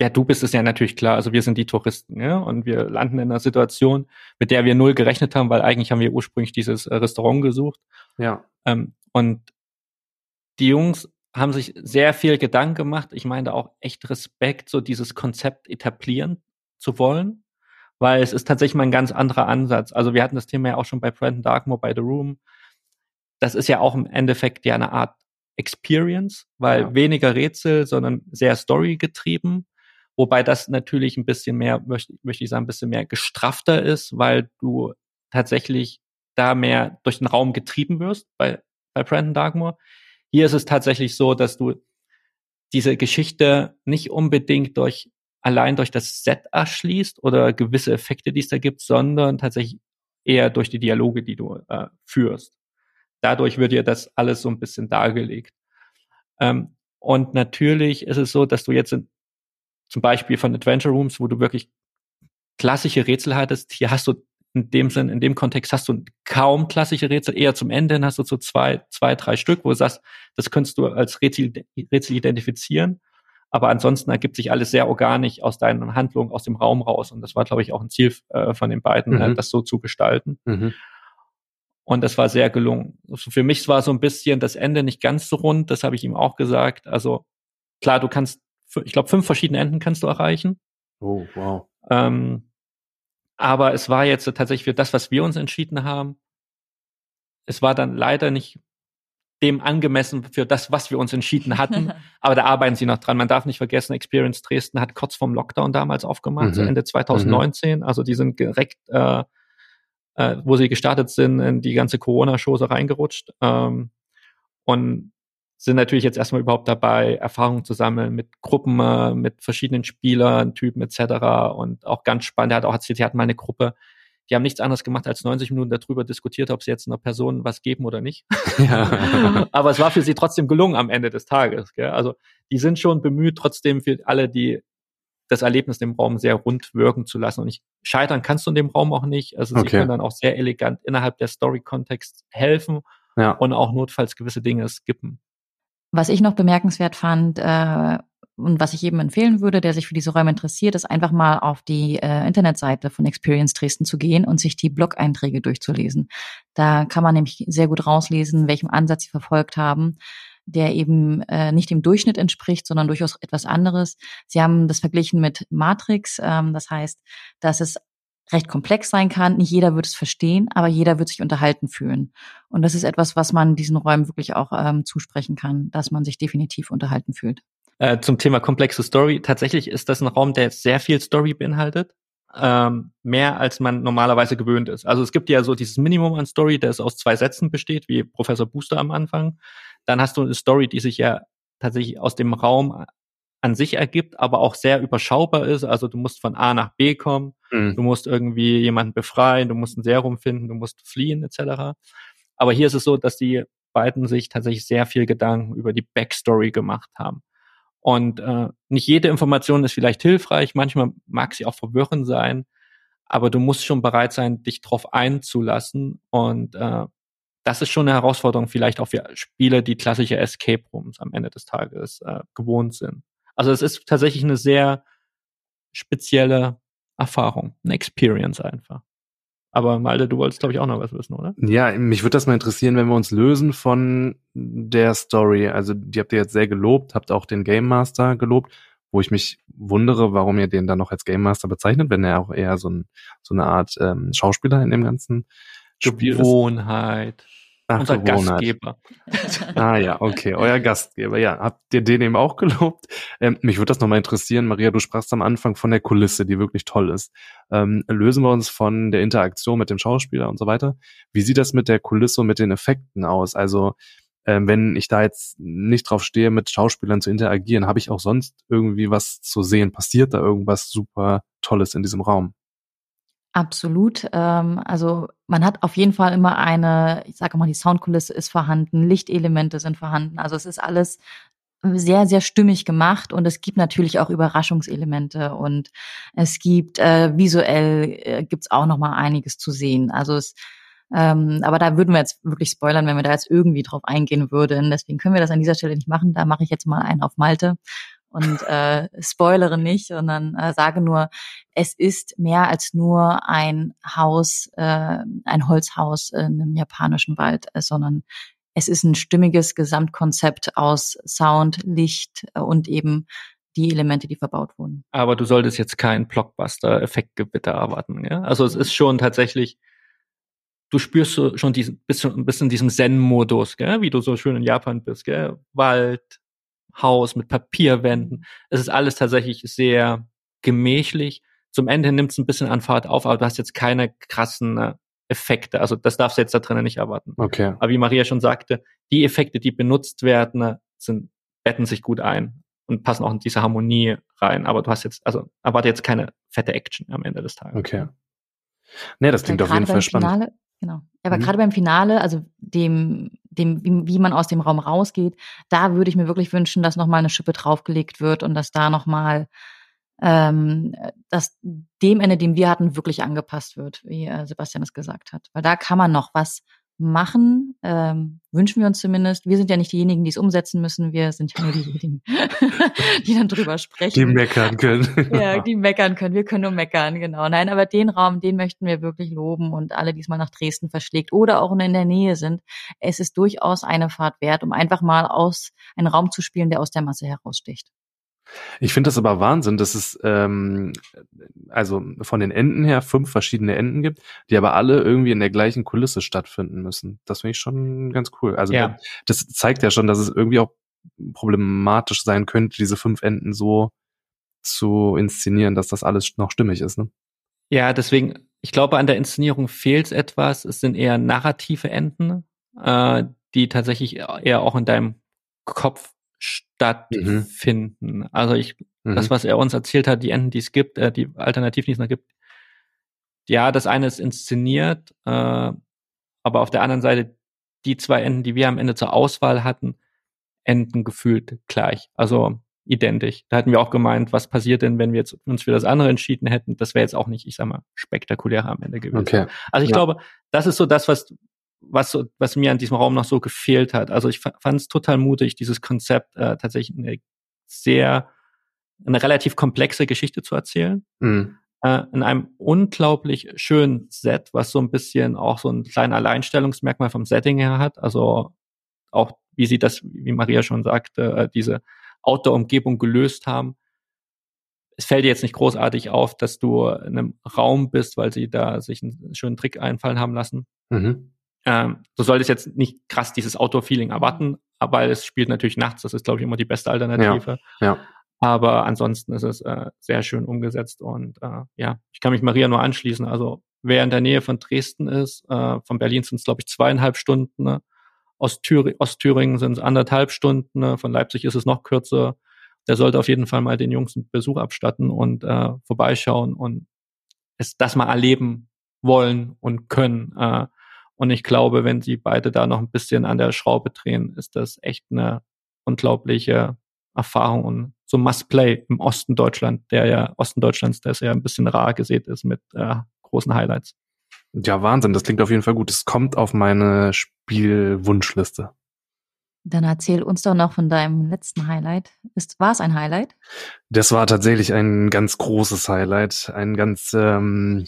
ja, du bist es ja natürlich klar. Also wir sind die Touristen, ja, und wir landen in einer Situation, mit der wir null gerechnet haben, weil eigentlich haben wir ursprünglich dieses äh, Restaurant gesucht. Ja. Ähm, und die Jungs haben sich sehr viel Gedanken gemacht. Ich meine auch echt Respekt, so dieses Konzept etablieren zu wollen, weil es ist tatsächlich mal ein ganz anderer Ansatz. Also wir hatten das Thema ja auch schon bei Brandon Darkmoor bei The Room. Das ist ja auch im Endeffekt ja eine Art Experience, weil ja. weniger Rätsel, sondern sehr Story getrieben. Wobei das natürlich ein bisschen mehr, möchte, möchte ich sagen, ein bisschen mehr gestrafter ist, weil du tatsächlich da mehr durch den Raum getrieben wirst bei, bei Brandon Darkmoor. Hier ist es tatsächlich so, dass du diese Geschichte nicht unbedingt durch allein durch das Set erschließt oder gewisse Effekte, die es da gibt, sondern tatsächlich eher durch die Dialoge, die du äh, führst. Dadurch wird dir das alles so ein bisschen dargelegt. Ähm, und natürlich ist es so, dass du jetzt in, zum Beispiel von Adventure Rooms, wo du wirklich klassische Rätsel hattest, hier hast du in dem Sinn, in dem Kontext hast du kaum klassische Rätsel, eher zum Ende hin hast du so zwei, zwei, drei Stück, wo du sagst, das könntest du als Rätsel, Rätsel identifizieren. Aber ansonsten ergibt sich alles sehr organisch aus deinen Handlungen, aus dem Raum raus. Und das war, glaube ich, auch ein Ziel äh, von den beiden, mhm. äh, das so zu gestalten. Mhm. Und das war sehr gelungen. Also für mich war so ein bisschen das Ende nicht ganz so rund, das habe ich ihm auch gesagt. Also klar, du kannst, ich glaube, fünf verschiedene Enden kannst du erreichen. Oh, wow. Ähm, aber es war jetzt tatsächlich für das, was wir uns entschieden haben, es war dann leider nicht dem angemessen für das, was wir uns entschieden hatten. Aber da arbeiten sie noch dran. Man darf nicht vergessen, Experience Dresden hat kurz vorm Lockdown damals aufgemacht, mhm. so Ende 2019. Mhm. Also die sind direkt, äh, äh, wo sie gestartet sind, in die ganze Corona-Chose reingerutscht. Ähm, und sind natürlich jetzt erstmal überhaupt dabei, Erfahrungen zu sammeln mit Gruppen, äh, mit verschiedenen Spielern, Typen etc. Und auch ganz spannend, er hat auch erzählt, sie hatten mal eine Gruppe, die haben nichts anderes gemacht als 90 Minuten darüber diskutiert, ob sie jetzt einer Person was geben oder nicht. Ja. Aber es war für sie trotzdem gelungen am Ende des Tages. Gell? Also die sind schon bemüht, trotzdem für alle, die das Erlebnis im Raum sehr rund wirken zu lassen. Und ich scheitern kannst du in dem Raum auch nicht. Also sie okay. können dann auch sehr elegant innerhalb der Story-Kontext helfen ja. und auch notfalls gewisse Dinge skippen. Was ich noch bemerkenswert fand äh, und was ich jedem empfehlen würde, der sich für diese Räume interessiert, ist einfach mal auf die äh, Internetseite von Experience Dresden zu gehen und sich die Blog-Einträge durchzulesen. Da kann man nämlich sehr gut rauslesen, welchem Ansatz sie verfolgt haben der eben äh, nicht dem Durchschnitt entspricht, sondern durchaus etwas anderes. Sie haben das verglichen mit Matrix. Ähm, das heißt, dass es recht komplex sein kann. Nicht jeder wird es verstehen, aber jeder wird sich unterhalten fühlen. Und das ist etwas, was man diesen Räumen wirklich auch ähm, zusprechen kann, dass man sich definitiv unterhalten fühlt. Äh, zum Thema komplexe Story. Tatsächlich ist das ein Raum, der sehr viel Story beinhaltet. Ähm, mehr als man normalerweise gewöhnt ist. Also es gibt ja so dieses Minimum an Story, das aus zwei Sätzen besteht, wie Professor Booster am Anfang. Dann hast du eine Story, die sich ja tatsächlich aus dem Raum an sich ergibt, aber auch sehr überschaubar ist. Also du musst von A nach B kommen, mhm. du musst irgendwie jemanden befreien, du musst ein Serum finden, du musst fliehen etc. Aber hier ist es so, dass die beiden sich tatsächlich sehr viel Gedanken über die Backstory gemacht haben. Und äh, nicht jede Information ist vielleicht hilfreich, manchmal mag sie auch verwirrend sein, aber du musst schon bereit sein, dich drauf einzulassen. Und äh, das ist schon eine Herausforderung, vielleicht auch für Spiele, die klassische Escape Rooms am Ende des Tages äh, gewohnt sind. Also es ist tatsächlich eine sehr spezielle Erfahrung, eine Experience einfach. Aber Malte, du wolltest, glaube ich, auch noch was wissen, oder? Ja, mich würde das mal interessieren, wenn wir uns lösen von der Story. Also, die habt ihr jetzt sehr gelobt, habt auch den Game Master gelobt, wo ich mich wundere, warum ihr den dann noch als Game Master bezeichnet, wenn er auch eher so, ein, so eine Art ähm, Schauspieler in dem ganzen Spiel Gewohnheit. ist. Ach, unser Gastgeber. ah ja, okay, euer Gastgeber. Ja, habt ihr den eben auch gelobt? Ähm, mich würde das nochmal interessieren. Maria, du sprachst am Anfang von der Kulisse, die wirklich toll ist. Ähm, lösen wir uns von der Interaktion mit dem Schauspieler und so weiter. Wie sieht das mit der Kulisse und mit den Effekten aus? Also ähm, wenn ich da jetzt nicht drauf stehe, mit Schauspielern zu interagieren, habe ich auch sonst irgendwie was zu sehen? Passiert da irgendwas super Tolles in diesem Raum? Absolut. Ähm, also man hat auf jeden Fall immer eine, ich sage mal, die Soundkulisse ist vorhanden, Lichtelemente sind vorhanden. Also es ist alles sehr, sehr stimmig gemacht und es gibt natürlich auch Überraschungselemente und es gibt äh, visuell äh, gibt's auch noch mal einiges zu sehen. Also es ähm, aber da würden wir jetzt wirklich spoilern, wenn wir da jetzt irgendwie drauf eingehen würden. Deswegen können wir das an dieser Stelle nicht machen. Da mache ich jetzt mal einen auf Malte und äh, spoilere nicht, sondern äh, sage nur, es ist mehr als nur ein Haus, äh, ein Holzhaus in einem japanischen Wald, äh, sondern es ist ein stimmiges Gesamtkonzept aus Sound, Licht äh, und eben die Elemente, die verbaut wurden. Aber du solltest jetzt kein Blockbuster-Effektgewitter erwarten. Ja? Also es ist schon tatsächlich, du spürst so schon diesen, bist, bist in diesem Zen-Modus, wie du so schön in Japan bist. Gell? Wald, Haus mit Papierwänden. Es ist alles tatsächlich sehr gemächlich. Zum Ende nimmt es ein bisschen an Fahrt auf, aber du hast jetzt keine krassen äh, Effekte. Also das darfst du jetzt da drinnen nicht erwarten. Okay. Aber wie Maria schon sagte, die Effekte, die benutzt werden, äh, sind, betten sich gut ein und passen auch in diese Harmonie rein. Aber du hast jetzt, also erwarte jetzt keine fette Action am Ende des Tages. Okay. Nee, das klingt auf jeden Fall spannend. Finale, genau. Aber mhm. gerade beim Finale, also dem dem, wie, wie man aus dem Raum rausgeht, da würde ich mir wirklich wünschen, dass nochmal eine Schippe draufgelegt wird und dass da nochmal ähm, dass dem Ende, dem wir hatten, wirklich angepasst wird, wie äh, Sebastian es gesagt hat. Weil da kann man noch was machen, ähm, wünschen wir uns zumindest. Wir sind ja nicht diejenigen, die es umsetzen müssen. Wir sind ja nur diejenigen, die dann drüber sprechen. Die meckern können. ja, die meckern können. Wir können nur meckern, genau. Nein, aber den Raum, den möchten wir wirklich loben und alle, die es mal nach Dresden verschlägt oder auch in der Nähe sind. Es ist durchaus eine Fahrt wert, um einfach mal aus einen Raum zu spielen, der aus der Masse heraussticht. Ich finde das aber Wahnsinn, dass es ähm, also von den Enden her fünf verschiedene Enden gibt, die aber alle irgendwie in der gleichen Kulisse stattfinden müssen. Das finde ich schon ganz cool. Also ja. das zeigt ja schon, dass es irgendwie auch problematisch sein könnte, diese fünf Enden so zu inszenieren, dass das alles noch stimmig ist. Ne? Ja, deswegen, ich glaube, an der Inszenierung fehlt es etwas. Es sind eher narrative Enden, äh, die tatsächlich eher auch in deinem Kopf stattfinden. Mhm. Also ich, mhm. das, was er uns erzählt hat, die Enden, die es gibt, äh, die Alternativen, die es noch gibt, ja, das eine ist inszeniert, äh, aber auf der anderen Seite die zwei Enden, die wir am Ende zur Auswahl hatten, enden gefühlt gleich. Also identisch. Da hatten wir auch gemeint, was passiert denn, wenn wir jetzt uns für das andere entschieden hätten? Das wäre jetzt auch nicht, ich sag mal, spektakulärer am Ende gewesen. Okay. Also ich ja. glaube, das ist so das, was, was, was mir an diesem Raum noch so gefehlt hat. Also ich fand es total mutig, dieses Konzept äh, tatsächlich eine sehr, eine relativ komplexe Geschichte zu erzählen. Mhm. Äh, in einem unglaublich schönen Set, was so ein bisschen auch so ein kleiner Alleinstellungsmerkmal vom Setting her hat. Also auch, wie sie das, wie Maria schon sagte, äh, diese Outdoor-Umgebung gelöst haben. Es fällt dir jetzt nicht großartig auf, dass du in einem Raum bist, weil sie da sich einen schönen Trick einfallen haben lassen. Mhm. Ähm, du solltest jetzt nicht krass dieses Outdoor-Feeling erwarten, aber es spielt natürlich nachts. Das ist, glaube ich, immer die beste Alternative. Ja, ja. Aber ansonsten ist es äh, sehr schön umgesetzt und äh, ja, ich kann mich Maria nur anschließen. Also wer in der Nähe von Dresden ist, äh, von Berlin sind es, glaube ich, zweieinhalb Stunden. Ne? Aus Thür Ostthüringen sind es anderthalb Stunden. Ne? Von Leipzig ist es noch kürzer. Der sollte auf jeden Fall mal den Jungs einen Besuch abstatten und äh, vorbeischauen und es das mal erleben wollen und können. Äh, und ich glaube, wenn sie beide da noch ein bisschen an der Schraube drehen, ist das echt eine unglaubliche Erfahrung und so Must-Play im Osten Deutschland, der ja, Osten Deutschlands, der ist ja ein bisschen rar gesät ist mit äh, großen Highlights. Ja, Wahnsinn, das klingt auf jeden Fall gut. Es kommt auf meine Spielwunschliste. Dann erzähl uns doch noch von deinem letzten Highlight. Ist, war es ein Highlight? Das war tatsächlich ein ganz großes Highlight, ein ganz ähm,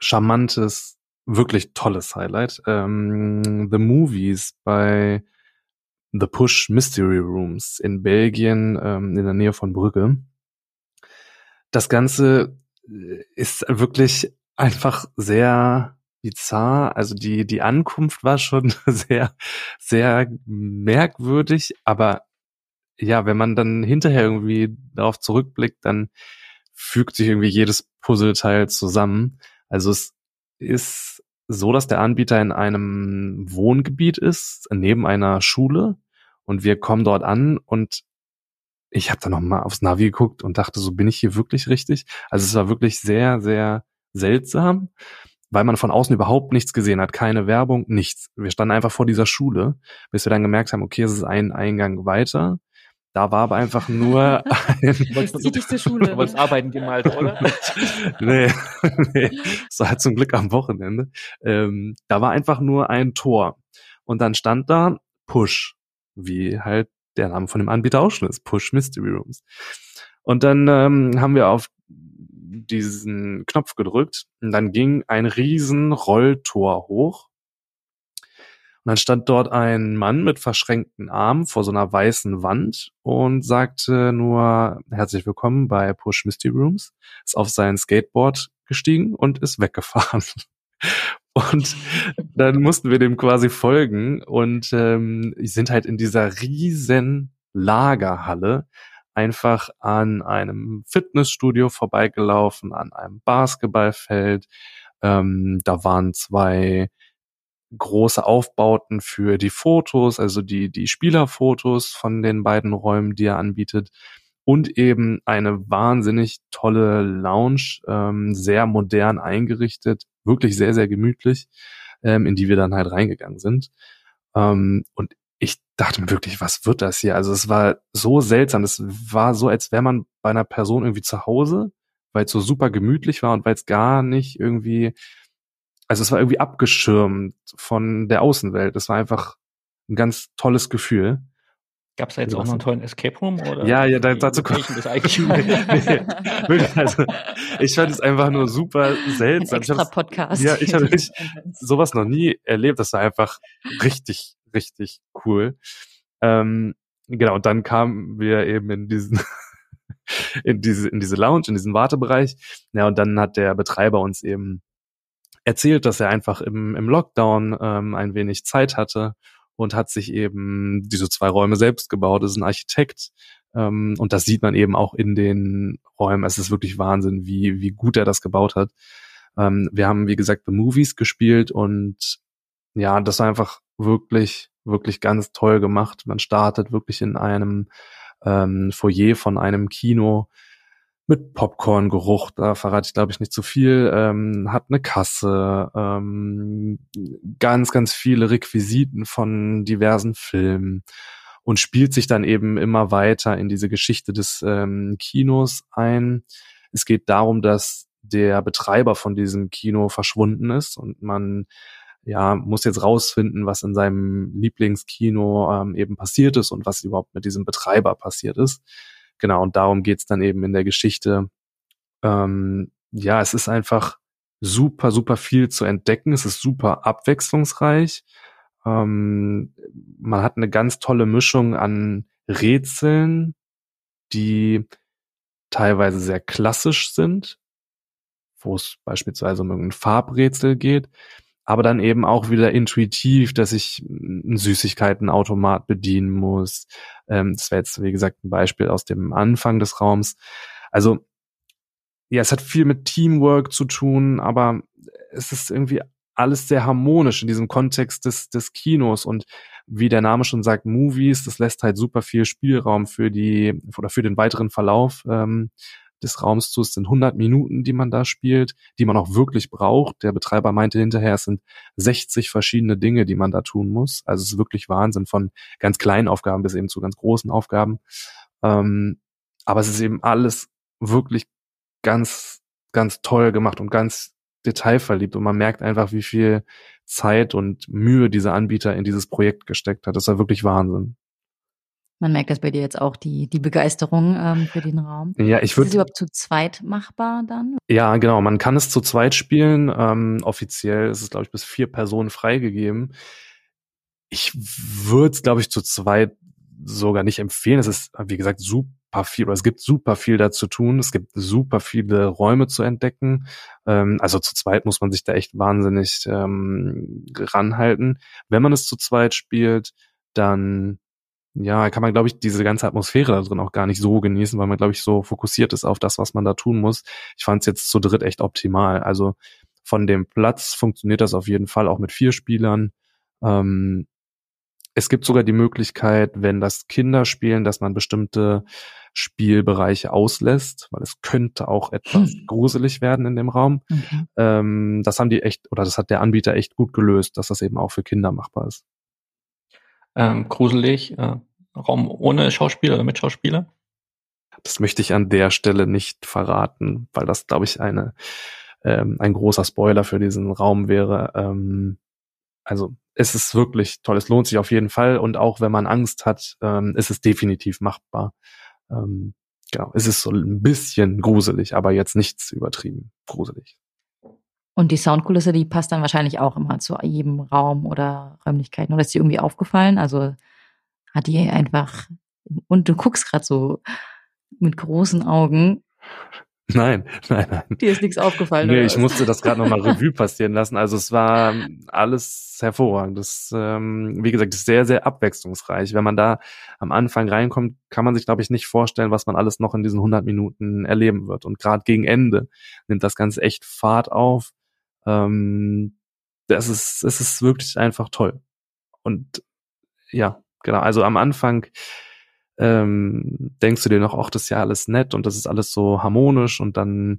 charmantes wirklich tolles Highlight. Ähm, The Movies bei The Push Mystery Rooms in Belgien, ähm, in der Nähe von Brügge. Das Ganze äh, ist wirklich einfach sehr bizarr. Also die, die Ankunft war schon sehr, sehr merkwürdig, aber ja, wenn man dann hinterher irgendwie darauf zurückblickt, dann fügt sich irgendwie jedes Puzzleteil zusammen. Also es ist so, dass der Anbieter in einem Wohngebiet ist, neben einer Schule. Und wir kommen dort an und ich habe da noch mal aufs Navi geguckt und dachte, so bin ich hier wirklich richtig? Also es war wirklich sehr, sehr seltsam, weil man von außen überhaupt nichts gesehen hat, keine Werbung, nichts. Wir standen einfach vor dieser Schule, bis wir dann gemerkt haben, okay, es ist ein Eingang weiter. Da war aber einfach nur ein die Schule. Du wolltest arbeiten gehen, Alter, oder? nee, nee. Das war halt zum Glück am Wochenende. Ähm, da war einfach nur ein Tor. Und dann stand da Push, wie halt der Name von dem Anbieter auch schon ist, Push Mystery Rooms. Und dann ähm, haben wir auf diesen Knopf gedrückt und dann ging ein riesen Rolltor hoch und dann stand dort ein Mann mit verschränkten Armen vor so einer weißen Wand und sagte nur herzlich willkommen bei Push Misty Rooms, ist auf sein Skateboard gestiegen und ist weggefahren. Und dann mussten wir dem quasi folgen und ähm, sind halt in dieser riesen Lagerhalle einfach an einem Fitnessstudio vorbeigelaufen, an einem Basketballfeld. Ähm, da waren zwei große Aufbauten für die Fotos, also die, die Spielerfotos von den beiden Räumen, die er anbietet. Und eben eine wahnsinnig tolle Lounge, ähm, sehr modern eingerichtet, wirklich sehr, sehr gemütlich, ähm, in die wir dann halt reingegangen sind. Ähm, und ich dachte mir wirklich, was wird das hier? Also es war so seltsam. Es war so, als wäre man bei einer Person irgendwie zu Hause, weil es so super gemütlich war und weil es gar nicht irgendwie, also es war irgendwie abgeschirmt von der Außenwelt. Es war einfach ein ganz tolles Gefühl. Gab es da jetzt auch noch einen tollen Escape Room? Oder ja, ja, da, dazu kommt nee, also, ich fand es einfach nur super seltsam. Ein extra Podcast. Ja, ich habe sowas noch nie erlebt. Das war einfach richtig richtig cool. Ähm, genau, und dann kamen wir eben in diesen in diese in diese Lounge, in diesen Wartebereich. Ja, und dann hat der Betreiber uns eben erzählt, dass er einfach im, im Lockdown ähm, ein wenig Zeit hatte und hat sich eben diese zwei Räume selbst gebaut. Ist ein Architekt ähm, und das sieht man eben auch in den Räumen. Es ist wirklich Wahnsinn, wie wie gut er das gebaut hat. Ähm, wir haben wie gesagt The Movies gespielt und ja, das war einfach wirklich, wirklich ganz toll gemacht. Man startet wirklich in einem ähm, Foyer von einem Kino mit Popcorn-Geruch, da verrate ich glaube ich nicht zu viel, ähm, hat eine Kasse, ähm, ganz, ganz viele Requisiten von diversen Filmen und spielt sich dann eben immer weiter in diese Geschichte des ähm, Kinos ein. Es geht darum, dass der Betreiber von diesem Kino verschwunden ist und man ja, muss jetzt rausfinden, was in seinem Lieblingskino ähm, eben passiert ist und was überhaupt mit diesem Betreiber passiert ist. Genau, und darum geht's dann eben in der Geschichte. Ähm, ja, es ist einfach super, super viel zu entdecken. Es ist super abwechslungsreich. Ähm, man hat eine ganz tolle Mischung an Rätseln, die teilweise sehr klassisch sind, wo es beispielsweise um irgendein Farbrätsel geht, aber dann eben auch wieder intuitiv, dass ich einen Süßigkeitenautomat bedienen muss. Ähm, das wäre jetzt, wie gesagt, ein Beispiel aus dem Anfang des Raums. Also, ja, es hat viel mit Teamwork zu tun, aber es ist irgendwie alles sehr harmonisch in diesem Kontext des, des Kinos und wie der Name schon sagt, Movies, das lässt halt super viel Spielraum für die oder für den weiteren Verlauf ähm, des Raums zu. Es sind 100 Minuten, die man da spielt, die man auch wirklich braucht. Der Betreiber meinte hinterher, es sind 60 verschiedene Dinge, die man da tun muss. Also es ist wirklich Wahnsinn von ganz kleinen Aufgaben bis eben zu ganz großen Aufgaben. Ähm, aber es ist eben alles wirklich ganz, ganz toll gemacht und ganz detailverliebt und man merkt einfach, wie viel Zeit und Mühe dieser Anbieter in dieses Projekt gesteckt hat. Das war wirklich Wahnsinn. Man merkt das bei dir jetzt auch, die, die Begeisterung ähm, für den Raum. Ja, ich würde. Ist es überhaupt zu zweit machbar dann? Ja, genau. Man kann es zu zweit spielen. Ähm, offiziell ist es, glaube ich, bis vier Personen freigegeben. Ich würde es, glaube ich, zu zweit sogar nicht empfehlen. Es ist, wie gesagt, super viel, oder es gibt super viel da zu tun. Es gibt super viele Räume zu entdecken. Ähm, also zu zweit muss man sich da echt wahnsinnig ähm, ranhalten. Wenn man es zu zweit spielt, dann ja, kann man, glaube ich, diese ganze Atmosphäre da drin auch gar nicht so genießen, weil man, glaube ich, so fokussiert ist auf das, was man da tun muss. Ich fand es jetzt zu dritt echt optimal. Also von dem Platz funktioniert das auf jeden Fall auch mit vier Spielern. Ähm, es gibt sogar die Möglichkeit, wenn das Kinder spielen, dass man bestimmte Spielbereiche auslässt, weil es könnte auch etwas hm. gruselig werden in dem Raum. Mhm. Ähm, das haben die echt, oder das hat der Anbieter echt gut gelöst, dass das eben auch für Kinder machbar ist ähm, gruselig, äh, Raum ohne Schauspieler oder mit Schauspieler? Das möchte ich an der Stelle nicht verraten, weil das, glaube ich, eine ähm, ein großer Spoiler für diesen Raum wäre. Ähm, also es ist wirklich toll. Es lohnt sich auf jeden Fall und auch wenn man Angst hat, ähm, ist es definitiv machbar. Ähm, genau, es ist so ein bisschen gruselig, aber jetzt nichts übertrieben gruselig. Und die Soundkulisse, die passt dann wahrscheinlich auch immer zu jedem Raum oder Räumlichkeiten. Oder ist dir irgendwie aufgefallen? Also hat die einfach, und du guckst gerade so mit großen Augen. Nein, nein, nein. Dir ist nichts aufgefallen. Nee, ich musste das gerade nochmal Revue passieren lassen. Also es war alles hervorragend. Das, ähm, wie gesagt, ist sehr, sehr abwechslungsreich. Wenn man da am Anfang reinkommt, kann man sich, glaube ich, nicht vorstellen, was man alles noch in diesen 100 Minuten erleben wird. Und gerade gegen Ende nimmt das Ganze echt Fahrt auf. Ähm, das ist, es ist wirklich einfach toll. Und ja, genau. Also am Anfang ähm, denkst du dir noch, ach, das ist ja alles nett und das ist alles so harmonisch und dann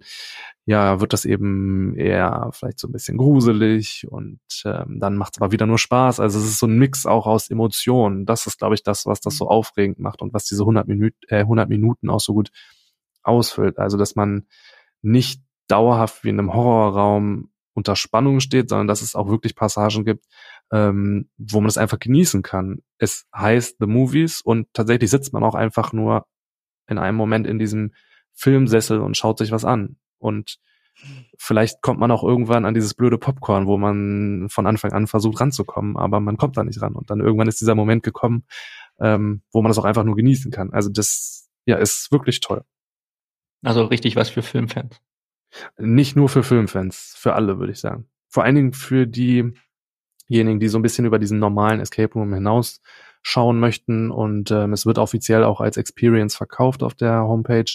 ja wird das eben eher vielleicht so ein bisschen gruselig und ähm, dann macht es aber wieder nur Spaß. Also es ist so ein Mix auch aus Emotionen. Das ist, glaube ich, das, was das so aufregend macht und was diese 100, Minuten, äh, 100 Minuten auch so gut ausfüllt. Also dass man nicht dauerhaft wie in einem Horrorraum unter Spannung steht, sondern dass es auch wirklich Passagen gibt, ähm, wo man es einfach genießen kann. Es heißt The Movies und tatsächlich sitzt man auch einfach nur in einem Moment in diesem Filmsessel und schaut sich was an. Und vielleicht kommt man auch irgendwann an dieses blöde Popcorn, wo man von Anfang an versucht ranzukommen, aber man kommt da nicht ran. Und dann irgendwann ist dieser Moment gekommen, ähm, wo man das auch einfach nur genießen kann. Also das, ja, ist wirklich toll. Also richtig was für Filmfans. Nicht nur für Filmfans, für alle, würde ich sagen. Vor allen Dingen für diejenigen, die so ein bisschen über diesen normalen Escape Room hinaus schauen möchten. Und ähm, es wird offiziell auch als Experience verkauft auf der Homepage.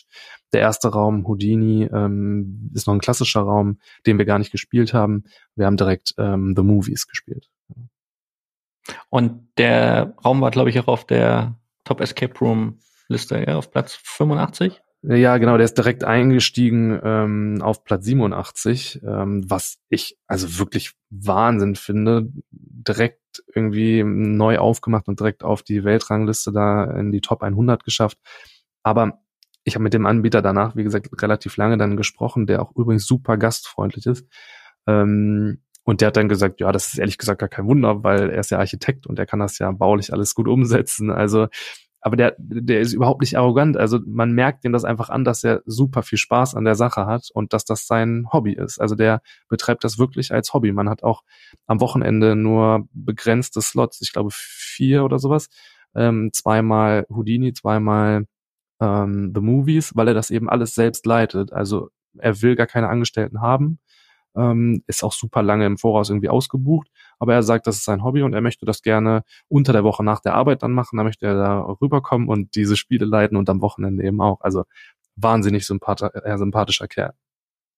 Der erste Raum, Houdini, ähm, ist noch ein klassischer Raum, den wir gar nicht gespielt haben. Wir haben direkt ähm, The Movies gespielt. Und der Raum war, glaube ich, auch auf der Top Escape Room Liste, ja, auf Platz 85. Ja, genau, der ist direkt eingestiegen ähm, auf Platz 87, ähm, was ich also wirklich Wahnsinn finde. Direkt irgendwie neu aufgemacht und direkt auf die Weltrangliste da in die Top 100 geschafft. Aber ich habe mit dem Anbieter danach, wie gesagt, relativ lange dann gesprochen, der auch übrigens super gastfreundlich ist. Ähm, und der hat dann gesagt, ja, das ist ehrlich gesagt gar kein Wunder, weil er ist ja Architekt und er kann das ja baulich alles gut umsetzen. Also aber der, der ist überhaupt nicht arrogant. Also man merkt ihm das einfach an, dass er super viel Spaß an der Sache hat und dass das sein Hobby ist. Also der betreibt das wirklich als Hobby. Man hat auch am Wochenende nur begrenzte Slots, ich glaube vier oder sowas. Ähm, zweimal Houdini, zweimal ähm, The Movies, weil er das eben alles selbst leitet. Also er will gar keine Angestellten haben ähm, ist auch super lange im Voraus irgendwie ausgebucht, aber er sagt, das ist sein Hobby und er möchte das gerne unter der Woche nach der Arbeit dann machen, da möchte er da rüberkommen und diese Spiele leiten und am Wochenende eben auch. Also wahnsinnig sympath äh, sympathischer Kerl.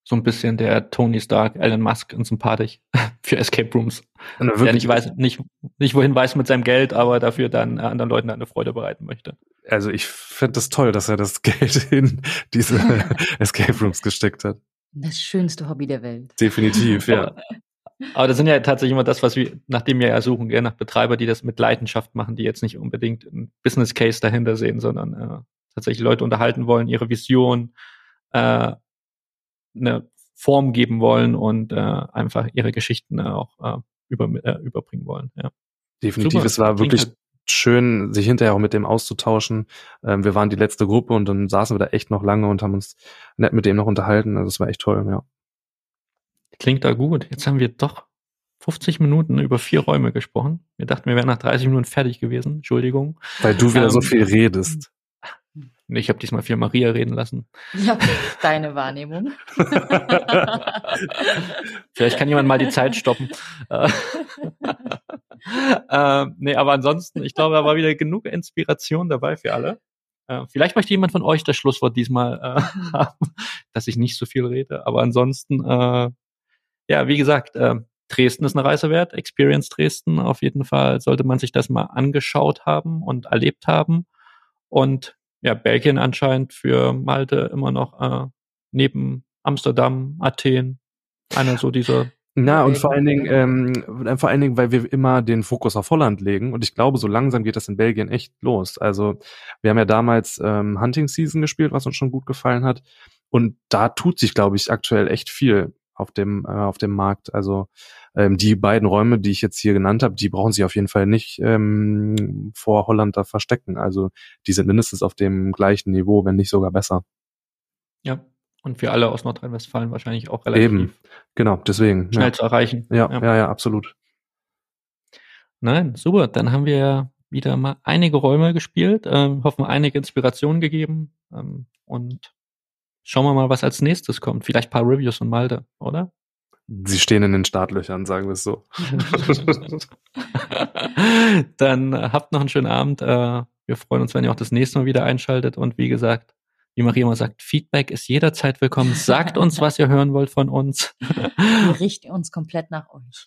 So ein bisschen der Tony Stark, Elon Musk und sympathisch für Escape Rooms. Der nicht weiß, nicht, nicht wohin weiß mit seinem Geld, aber dafür dann anderen Leuten eine Freude bereiten möchte. Also ich finde das toll, dass er das Geld in diese Escape Rooms gesteckt hat. Das schönste Hobby der Welt. Definitiv, ja. Aber, das sind ja tatsächlich immer das, was wir, nachdem wir ja suchen, gell, nach Betreiber, die das mit Leidenschaft machen, die jetzt nicht unbedingt ein Business Case dahinter sehen, sondern äh, tatsächlich Leute unterhalten wollen, ihre Vision äh, eine Form geben wollen und äh, einfach ihre Geschichten äh, auch äh, über, äh, überbringen wollen. Ja. Definitiv, Super. es war wirklich halt schön, sich hinterher auch mit dem auszutauschen. Ähm, wir waren die letzte Gruppe und dann saßen wir da echt noch lange und haben uns nett mit dem noch unterhalten. Also es war echt toll, ja. Klingt da gut. Jetzt haben wir doch 50 Minuten über vier Räume gesprochen. Wir dachten, wir wären nach 30 Minuten fertig gewesen. Entschuldigung. Weil du wieder ähm, so viel redest. Ich habe diesmal viel Maria reden lassen. Ja, deine Wahrnehmung. Vielleicht kann jemand mal die Zeit stoppen. äh, nee, aber ansonsten, ich glaube, da war wieder genug Inspiration dabei für alle. Äh, vielleicht möchte jemand von euch das Schlusswort diesmal äh, haben, dass ich nicht so viel rede. Aber ansonsten, äh, ja, wie gesagt, äh, Dresden ist eine Reise wert. Experience Dresden auf jeden Fall sollte man sich das mal angeschaut haben und erlebt haben. Und ja, Belgien anscheinend für Malte immer noch äh, neben Amsterdam, Athen, einer so dieser na, und vor allen Dingen, ähm, vor allen Dingen, weil wir immer den Fokus auf Holland legen. Und ich glaube, so langsam geht das in Belgien echt los. Also wir haben ja damals ähm, Hunting Season gespielt, was uns schon gut gefallen hat. Und da tut sich, glaube ich, aktuell echt viel auf dem, äh, auf dem Markt. Also ähm, die beiden Räume, die ich jetzt hier genannt habe, die brauchen sich auf jeden Fall nicht ähm, vor Holland da verstecken. Also die sind mindestens auf dem gleichen Niveau, wenn nicht sogar besser. Ja, und für alle aus Nordrhein-Westfalen wahrscheinlich auch relativ Eben, genau, deswegen. Schnell ja. zu erreichen. Ja, ja, ja, ja, absolut. Nein, super. Dann haben wir wieder mal einige Räume gespielt, ähm, hoffen einige Inspirationen gegeben ähm, und schauen wir mal, was als nächstes kommt. Vielleicht ein paar Reviews von Malte, oder? Sie stehen in den Startlöchern, sagen wir es so. Dann äh, habt noch einen schönen Abend. Äh, wir freuen uns, wenn ihr auch das nächste Mal wieder einschaltet. Und wie gesagt, wie Maria immer sagt, Feedback ist jederzeit willkommen. Sagt uns, was ihr hören wollt von uns. Wir richten uns komplett nach euch.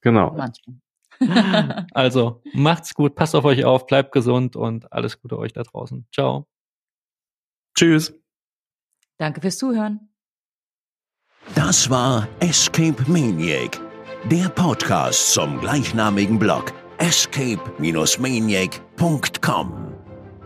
Genau. Manchmal. also macht's gut, passt auf euch auf, bleibt gesund und alles Gute euch da draußen. Ciao. Tschüss. Danke fürs Zuhören. Das war Escape Maniac, der Podcast zum gleichnamigen Blog escape-maniac.com.